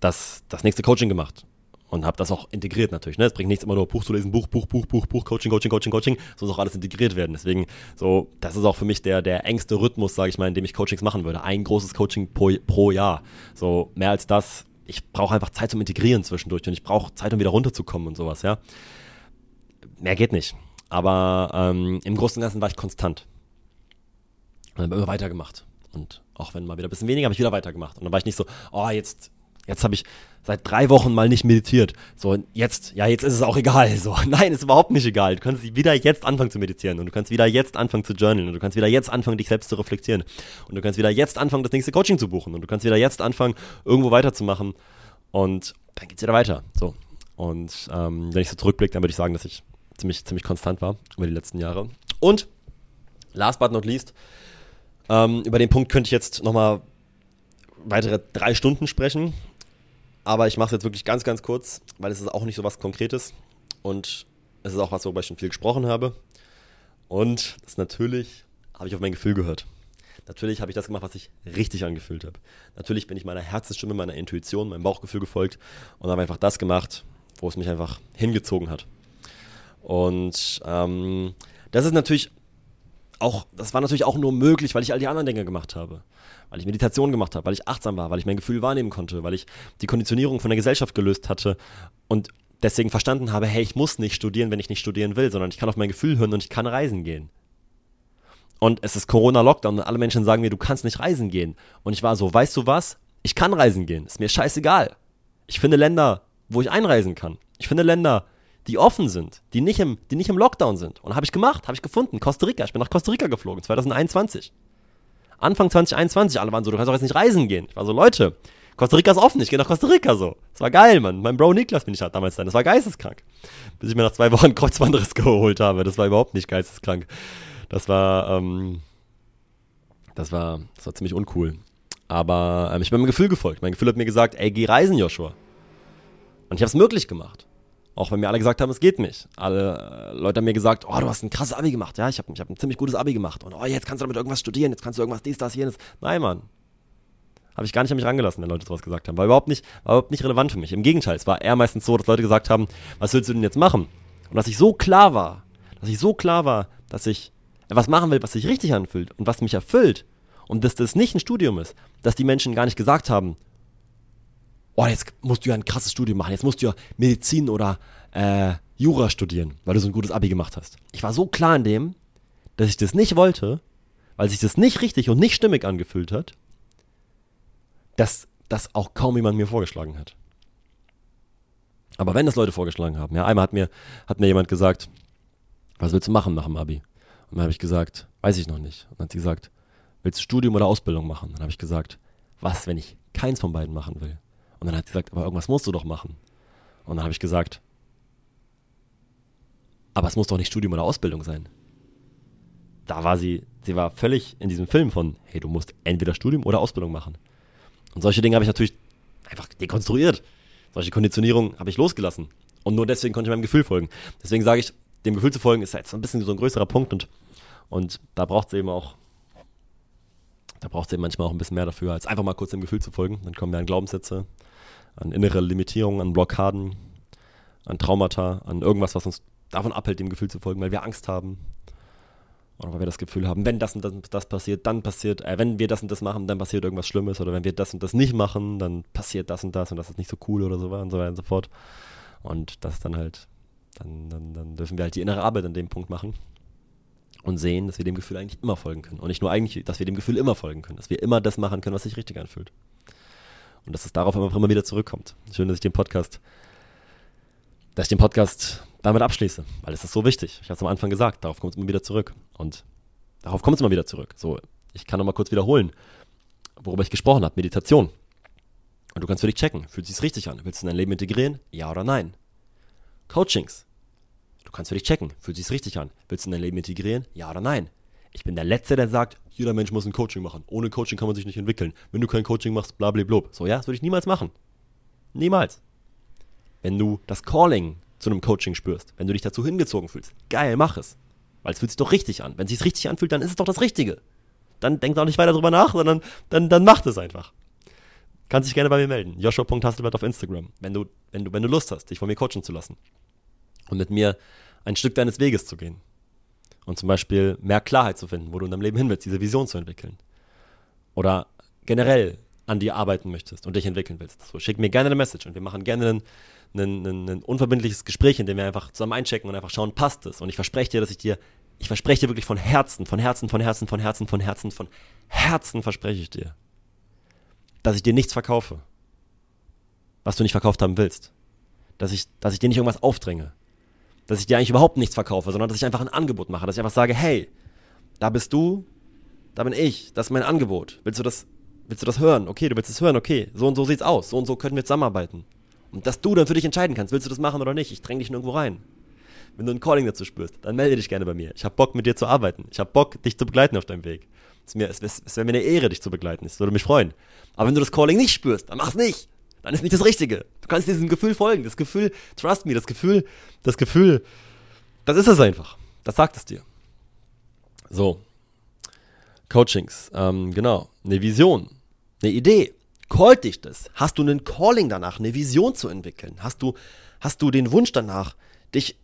das, das nächste Coaching gemacht. Und habe das auch integriert natürlich. Ne? Es bringt nichts immer nur Buch zu lesen, Buch, Buch, Buch, Buch, Buch, Coaching, Coaching, Coaching, Coaching. So muss auch alles integriert werden. Deswegen, so, das ist auch für mich der, der engste Rhythmus, sage ich mal, in dem ich Coachings machen würde. Ein großes Coaching pro, pro Jahr. So, mehr als das. Ich brauche einfach Zeit zum Integrieren zwischendurch und ich brauche Zeit, um wieder runterzukommen und sowas, ja. Mehr geht nicht. Aber ähm, im Großen und Ganzen war ich konstant. Und habe immer weitergemacht. Und auch wenn mal wieder ein bisschen weniger, habe ich wieder weitergemacht. Und dann war ich nicht so, oh, jetzt, jetzt habe ich seit drei Wochen mal nicht meditiert. So, jetzt, ja, jetzt ist es auch egal. So, [laughs] nein, ist überhaupt nicht egal. Du kannst wieder jetzt anfangen zu meditieren und du kannst wieder jetzt anfangen zu journalen und du kannst wieder jetzt anfangen, dich selbst zu reflektieren. Und du kannst wieder jetzt anfangen, das nächste Coaching zu buchen und du kannst wieder jetzt anfangen, irgendwo weiterzumachen. Und dann geht's wieder weiter. So. Und ähm, wenn ich so zurückblicke, dann würde ich sagen, dass ich ziemlich, ziemlich konstant war über die letzten Jahre. Und last but not least, ähm, über den Punkt könnte ich jetzt nochmal weitere drei Stunden sprechen. Aber ich mache es jetzt wirklich ganz, ganz kurz, weil es ist auch nicht so was Konkretes. Und es ist auch was, worüber ich schon viel gesprochen habe. Und das natürlich habe ich auf mein Gefühl gehört. Natürlich habe ich das gemacht, was ich richtig angefühlt habe. Natürlich bin ich meiner Herzensstimme, meiner Intuition, meinem Bauchgefühl gefolgt und habe einfach das gemacht, wo es mich einfach hingezogen hat. Und ähm, das ist natürlich auch, das war natürlich auch nur möglich, weil ich all die anderen Dinge gemacht habe. Weil ich Meditation gemacht habe, weil ich achtsam war, weil ich mein Gefühl wahrnehmen konnte, weil ich die Konditionierung von der Gesellschaft gelöst hatte und deswegen verstanden habe, hey, ich muss nicht studieren, wenn ich nicht studieren will, sondern ich kann auf mein Gefühl hören und ich kann reisen gehen. Und es ist Corona-Lockdown und alle Menschen sagen mir, du kannst nicht reisen gehen. Und ich war so, weißt du was? Ich kann reisen gehen. Ist mir scheißegal. Ich finde Länder, wo ich einreisen kann. Ich finde Länder, die offen sind, die nicht im, die nicht im Lockdown sind. Und habe ich gemacht, habe ich gefunden. Costa Rica. Ich bin nach Costa Rica geflogen, 2021. Anfang 2021, alle waren so, du kannst doch jetzt nicht reisen gehen. Ich war so, Leute, Costa Rica ist offen, ich gehe nach Costa Rica so. Das war geil, Mann. Mein Bro Niklas bin ich halt damals dann. Das war geisteskrank. Bis ich mir nach zwei Wochen [laughs] Kreuzbandriss geholt habe. Das war überhaupt nicht geisteskrank. Das war, ähm, das war, das war ziemlich uncool. Aber ähm, ich bin meinem Gefühl gefolgt. Mein Gefühl hat mir gesagt, ey, geh reisen, Joshua. Und ich habe es möglich gemacht. Auch wenn mir alle gesagt haben, es geht nicht. Alle äh, Leute haben mir gesagt, oh, du hast ein krasses Abi gemacht. Ja, ich habe ich hab ein ziemlich gutes Abi gemacht. Und oh, jetzt kannst du damit irgendwas studieren, jetzt kannst du irgendwas dies, das, jenes. Nein, Mann. Habe ich gar nicht an mich rangelassen, wenn Leute sowas gesagt haben. War überhaupt nicht, war überhaupt nicht relevant für mich. Im Gegenteil, es war eher meistens so, dass Leute gesagt haben, was willst du denn jetzt machen? Und dass ich so klar war, dass ich so klar war, dass ich etwas machen will, was sich richtig anfühlt und was mich erfüllt. Und dass das nicht ein Studium ist. Dass die Menschen gar nicht gesagt haben, oh, jetzt musst du ja ein krasses Studium machen, jetzt musst du ja Medizin oder äh, Jura studieren, weil du so ein gutes Abi gemacht hast. Ich war so klar in dem, dass ich das nicht wollte, weil sich das nicht richtig und nicht stimmig angefühlt hat, dass das auch kaum jemand mir vorgeschlagen hat. Aber wenn das Leute vorgeschlagen haben, ja, einmal hat mir, hat mir jemand gesagt, was willst du machen nach dem Abi? Und dann habe ich gesagt, weiß ich noch nicht. Und dann hat sie gesagt, willst du Studium oder Ausbildung machen? Dann habe ich gesagt, was, wenn ich keins von beiden machen will? Und dann hat sie gesagt, aber irgendwas musst du doch machen. Und dann habe ich gesagt, aber es muss doch nicht Studium oder Ausbildung sein. Da war sie, sie war völlig in diesem Film von, hey, du musst entweder Studium oder Ausbildung machen. Und solche Dinge habe ich natürlich einfach dekonstruiert. Solche Konditionierung habe ich losgelassen. Und nur deswegen konnte ich meinem Gefühl folgen. Deswegen sage ich, dem Gefühl zu folgen ist jetzt ein bisschen so ein größerer Punkt und, und da braucht es eben auch da braucht es eben manchmal auch ein bisschen mehr dafür, als einfach mal kurz dem Gefühl zu folgen. Dann kommen an Glaubenssätze, an innere Limitierungen, an Blockaden, an Traumata, an irgendwas, was uns davon abhält, dem Gefühl zu folgen, weil wir Angst haben. Oder weil wir das Gefühl haben, wenn das und das, das passiert, dann passiert, äh, wenn wir das und das machen, dann passiert irgendwas Schlimmes. Oder wenn wir das und das nicht machen, dann passiert das und das und das ist nicht so cool oder so und so weiter und so fort. Und das dann halt, dann, dann, dann dürfen wir halt die innere Arbeit an dem Punkt machen und sehen, dass wir dem Gefühl eigentlich immer folgen können. Und nicht nur eigentlich, dass wir dem Gefühl immer folgen können, dass wir immer das machen können, was sich richtig anfühlt. Und dass es darauf einfach immer wieder zurückkommt. Schön, dass ich den Podcast, dass ich den Podcast damit abschließe, weil es ist so wichtig. Ich habe es am Anfang gesagt, darauf kommt es immer wieder zurück. Und darauf kommt es immer wieder zurück. So, ich kann nochmal kurz wiederholen, worüber ich gesprochen habe. Meditation. Und du kannst für dich checken, fühlt sich richtig an? Willst du in dein Leben integrieren? Ja oder nein? Coachings. Du kannst für dich checken, fühlt sich richtig an? Willst du in dein Leben integrieren? Ja oder nein? Ich bin der Letzte, der sagt, jeder Mensch muss ein Coaching machen. Ohne Coaching kann man sich nicht entwickeln. Wenn du kein Coaching machst, blablabla. So, ja, das würde ich niemals machen. Niemals. Wenn du das Calling zu einem Coaching spürst, wenn du dich dazu hingezogen fühlst, geil, mach es. Weil es fühlt sich doch richtig an. Wenn es sich richtig anfühlt, dann ist es doch das Richtige. Dann denk doch nicht weiter drüber nach, sondern dann, dann macht es einfach. Kannst dich gerne bei mir melden. Joshua.hasselblatt auf Instagram, wenn du, wenn, du, wenn du Lust hast, dich von mir coachen zu lassen. Und mit mir ein Stück deines Weges zu gehen. Und zum Beispiel mehr Klarheit zu finden, wo du in deinem Leben hin willst, diese Vision zu entwickeln. Oder generell an dir arbeiten möchtest und dich entwickeln willst. So, schick mir gerne eine Message und wir machen gerne einen, einen, einen, ein unverbindliches Gespräch, in dem wir einfach zusammen einchecken und einfach schauen, passt es. Und ich verspreche dir, dass ich dir, ich verspreche dir wirklich von Herzen, von Herzen, von Herzen, von Herzen, von Herzen, von Herzen verspreche ich dir, dass ich dir nichts verkaufe, was du nicht verkauft haben willst. Dass ich, dass ich dir nicht irgendwas aufdränge. Dass ich dir eigentlich überhaupt nichts verkaufe, sondern dass ich einfach ein Angebot mache. Dass ich einfach sage, hey, da bist du, da bin ich, das ist mein Angebot. Willst du das, willst du das hören? Okay, du willst es hören, okay. So und so sieht's aus. So und so können wir zusammenarbeiten. Und dass du dann für dich entscheiden kannst, willst du das machen oder nicht. Ich dränge dich nirgendwo rein. Wenn du ein Calling dazu spürst, dann melde dich gerne bei mir. Ich habe Bock, mit dir zu arbeiten. Ich habe Bock, dich zu begleiten auf deinem Weg. Es, es, es wäre mir eine Ehre, dich zu begleiten. Es würde mich freuen. Aber wenn du das Calling nicht spürst, dann mach's nicht. Dann ist nicht das Richtige. Du kannst diesem Gefühl folgen. Das Gefühl, trust me, das Gefühl, das Gefühl, das ist es einfach. Das sagt es dir. So. Coachings, ähm, genau. Eine Vision, eine Idee. Callt dich das? Hast du einen Calling danach, eine Vision zu entwickeln? Hast du, hast du den Wunsch danach, dich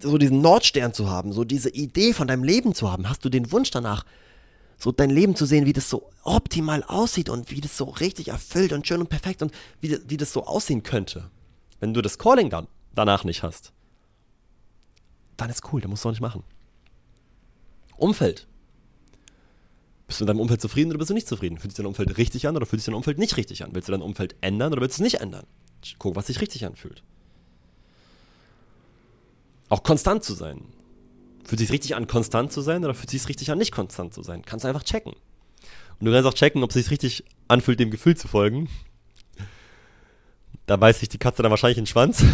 so diesen Nordstern zu haben, so diese Idee von deinem Leben zu haben? Hast du den Wunsch danach, so dein Leben zu sehen, wie das so optimal aussieht und wie das so richtig erfüllt und schön und perfekt und wie, wie das so aussehen könnte. Wenn du das Calling dann danach nicht hast, dann ist cool, dann musst du auch nicht machen. Umfeld. Bist du in deinem Umfeld zufrieden oder bist du nicht zufrieden? Fühlt sich dein Umfeld richtig an oder fühlt sich dein Umfeld nicht richtig an? Willst du dein Umfeld ändern oder willst du es nicht ändern? Guck, was sich richtig anfühlt. Auch konstant zu sein. Fühlt sich richtig an, konstant zu sein oder fühlt sich richtig an, nicht konstant zu sein? Kannst du einfach checken. Und du kannst auch checken, ob es sich richtig anfühlt, dem Gefühl zu folgen. Da beißt sich die Katze dann wahrscheinlich in den Schwanz.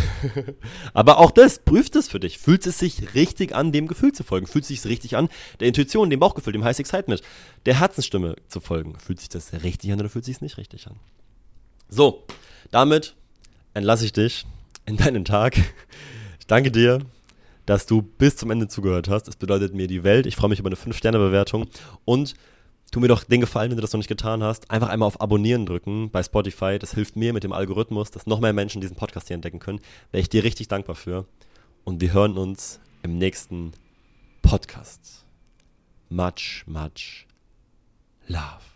[laughs] Aber auch das, prüft es für dich. Fühlt es sich richtig an, dem Gefühl zu folgen? Fühlt es sich richtig an, der Intuition, dem Bauchgefühl, dem High Excitement, der Herzensstimme zu folgen? Fühlt sich das richtig an oder fühlt es sich nicht richtig an? So, damit entlasse ich dich in deinen Tag. Ich danke dir dass du bis zum Ende zugehört hast. Es bedeutet mir die Welt. Ich freue mich über eine 5-Sterne-Bewertung. Und tu mir doch den Gefallen, wenn du das noch nicht getan hast. Einfach einmal auf Abonnieren drücken bei Spotify. Das hilft mir mit dem Algorithmus, dass noch mehr Menschen diesen Podcast hier entdecken können. Wäre ich dir richtig dankbar für. Und wir hören uns im nächsten Podcast. Much, much love.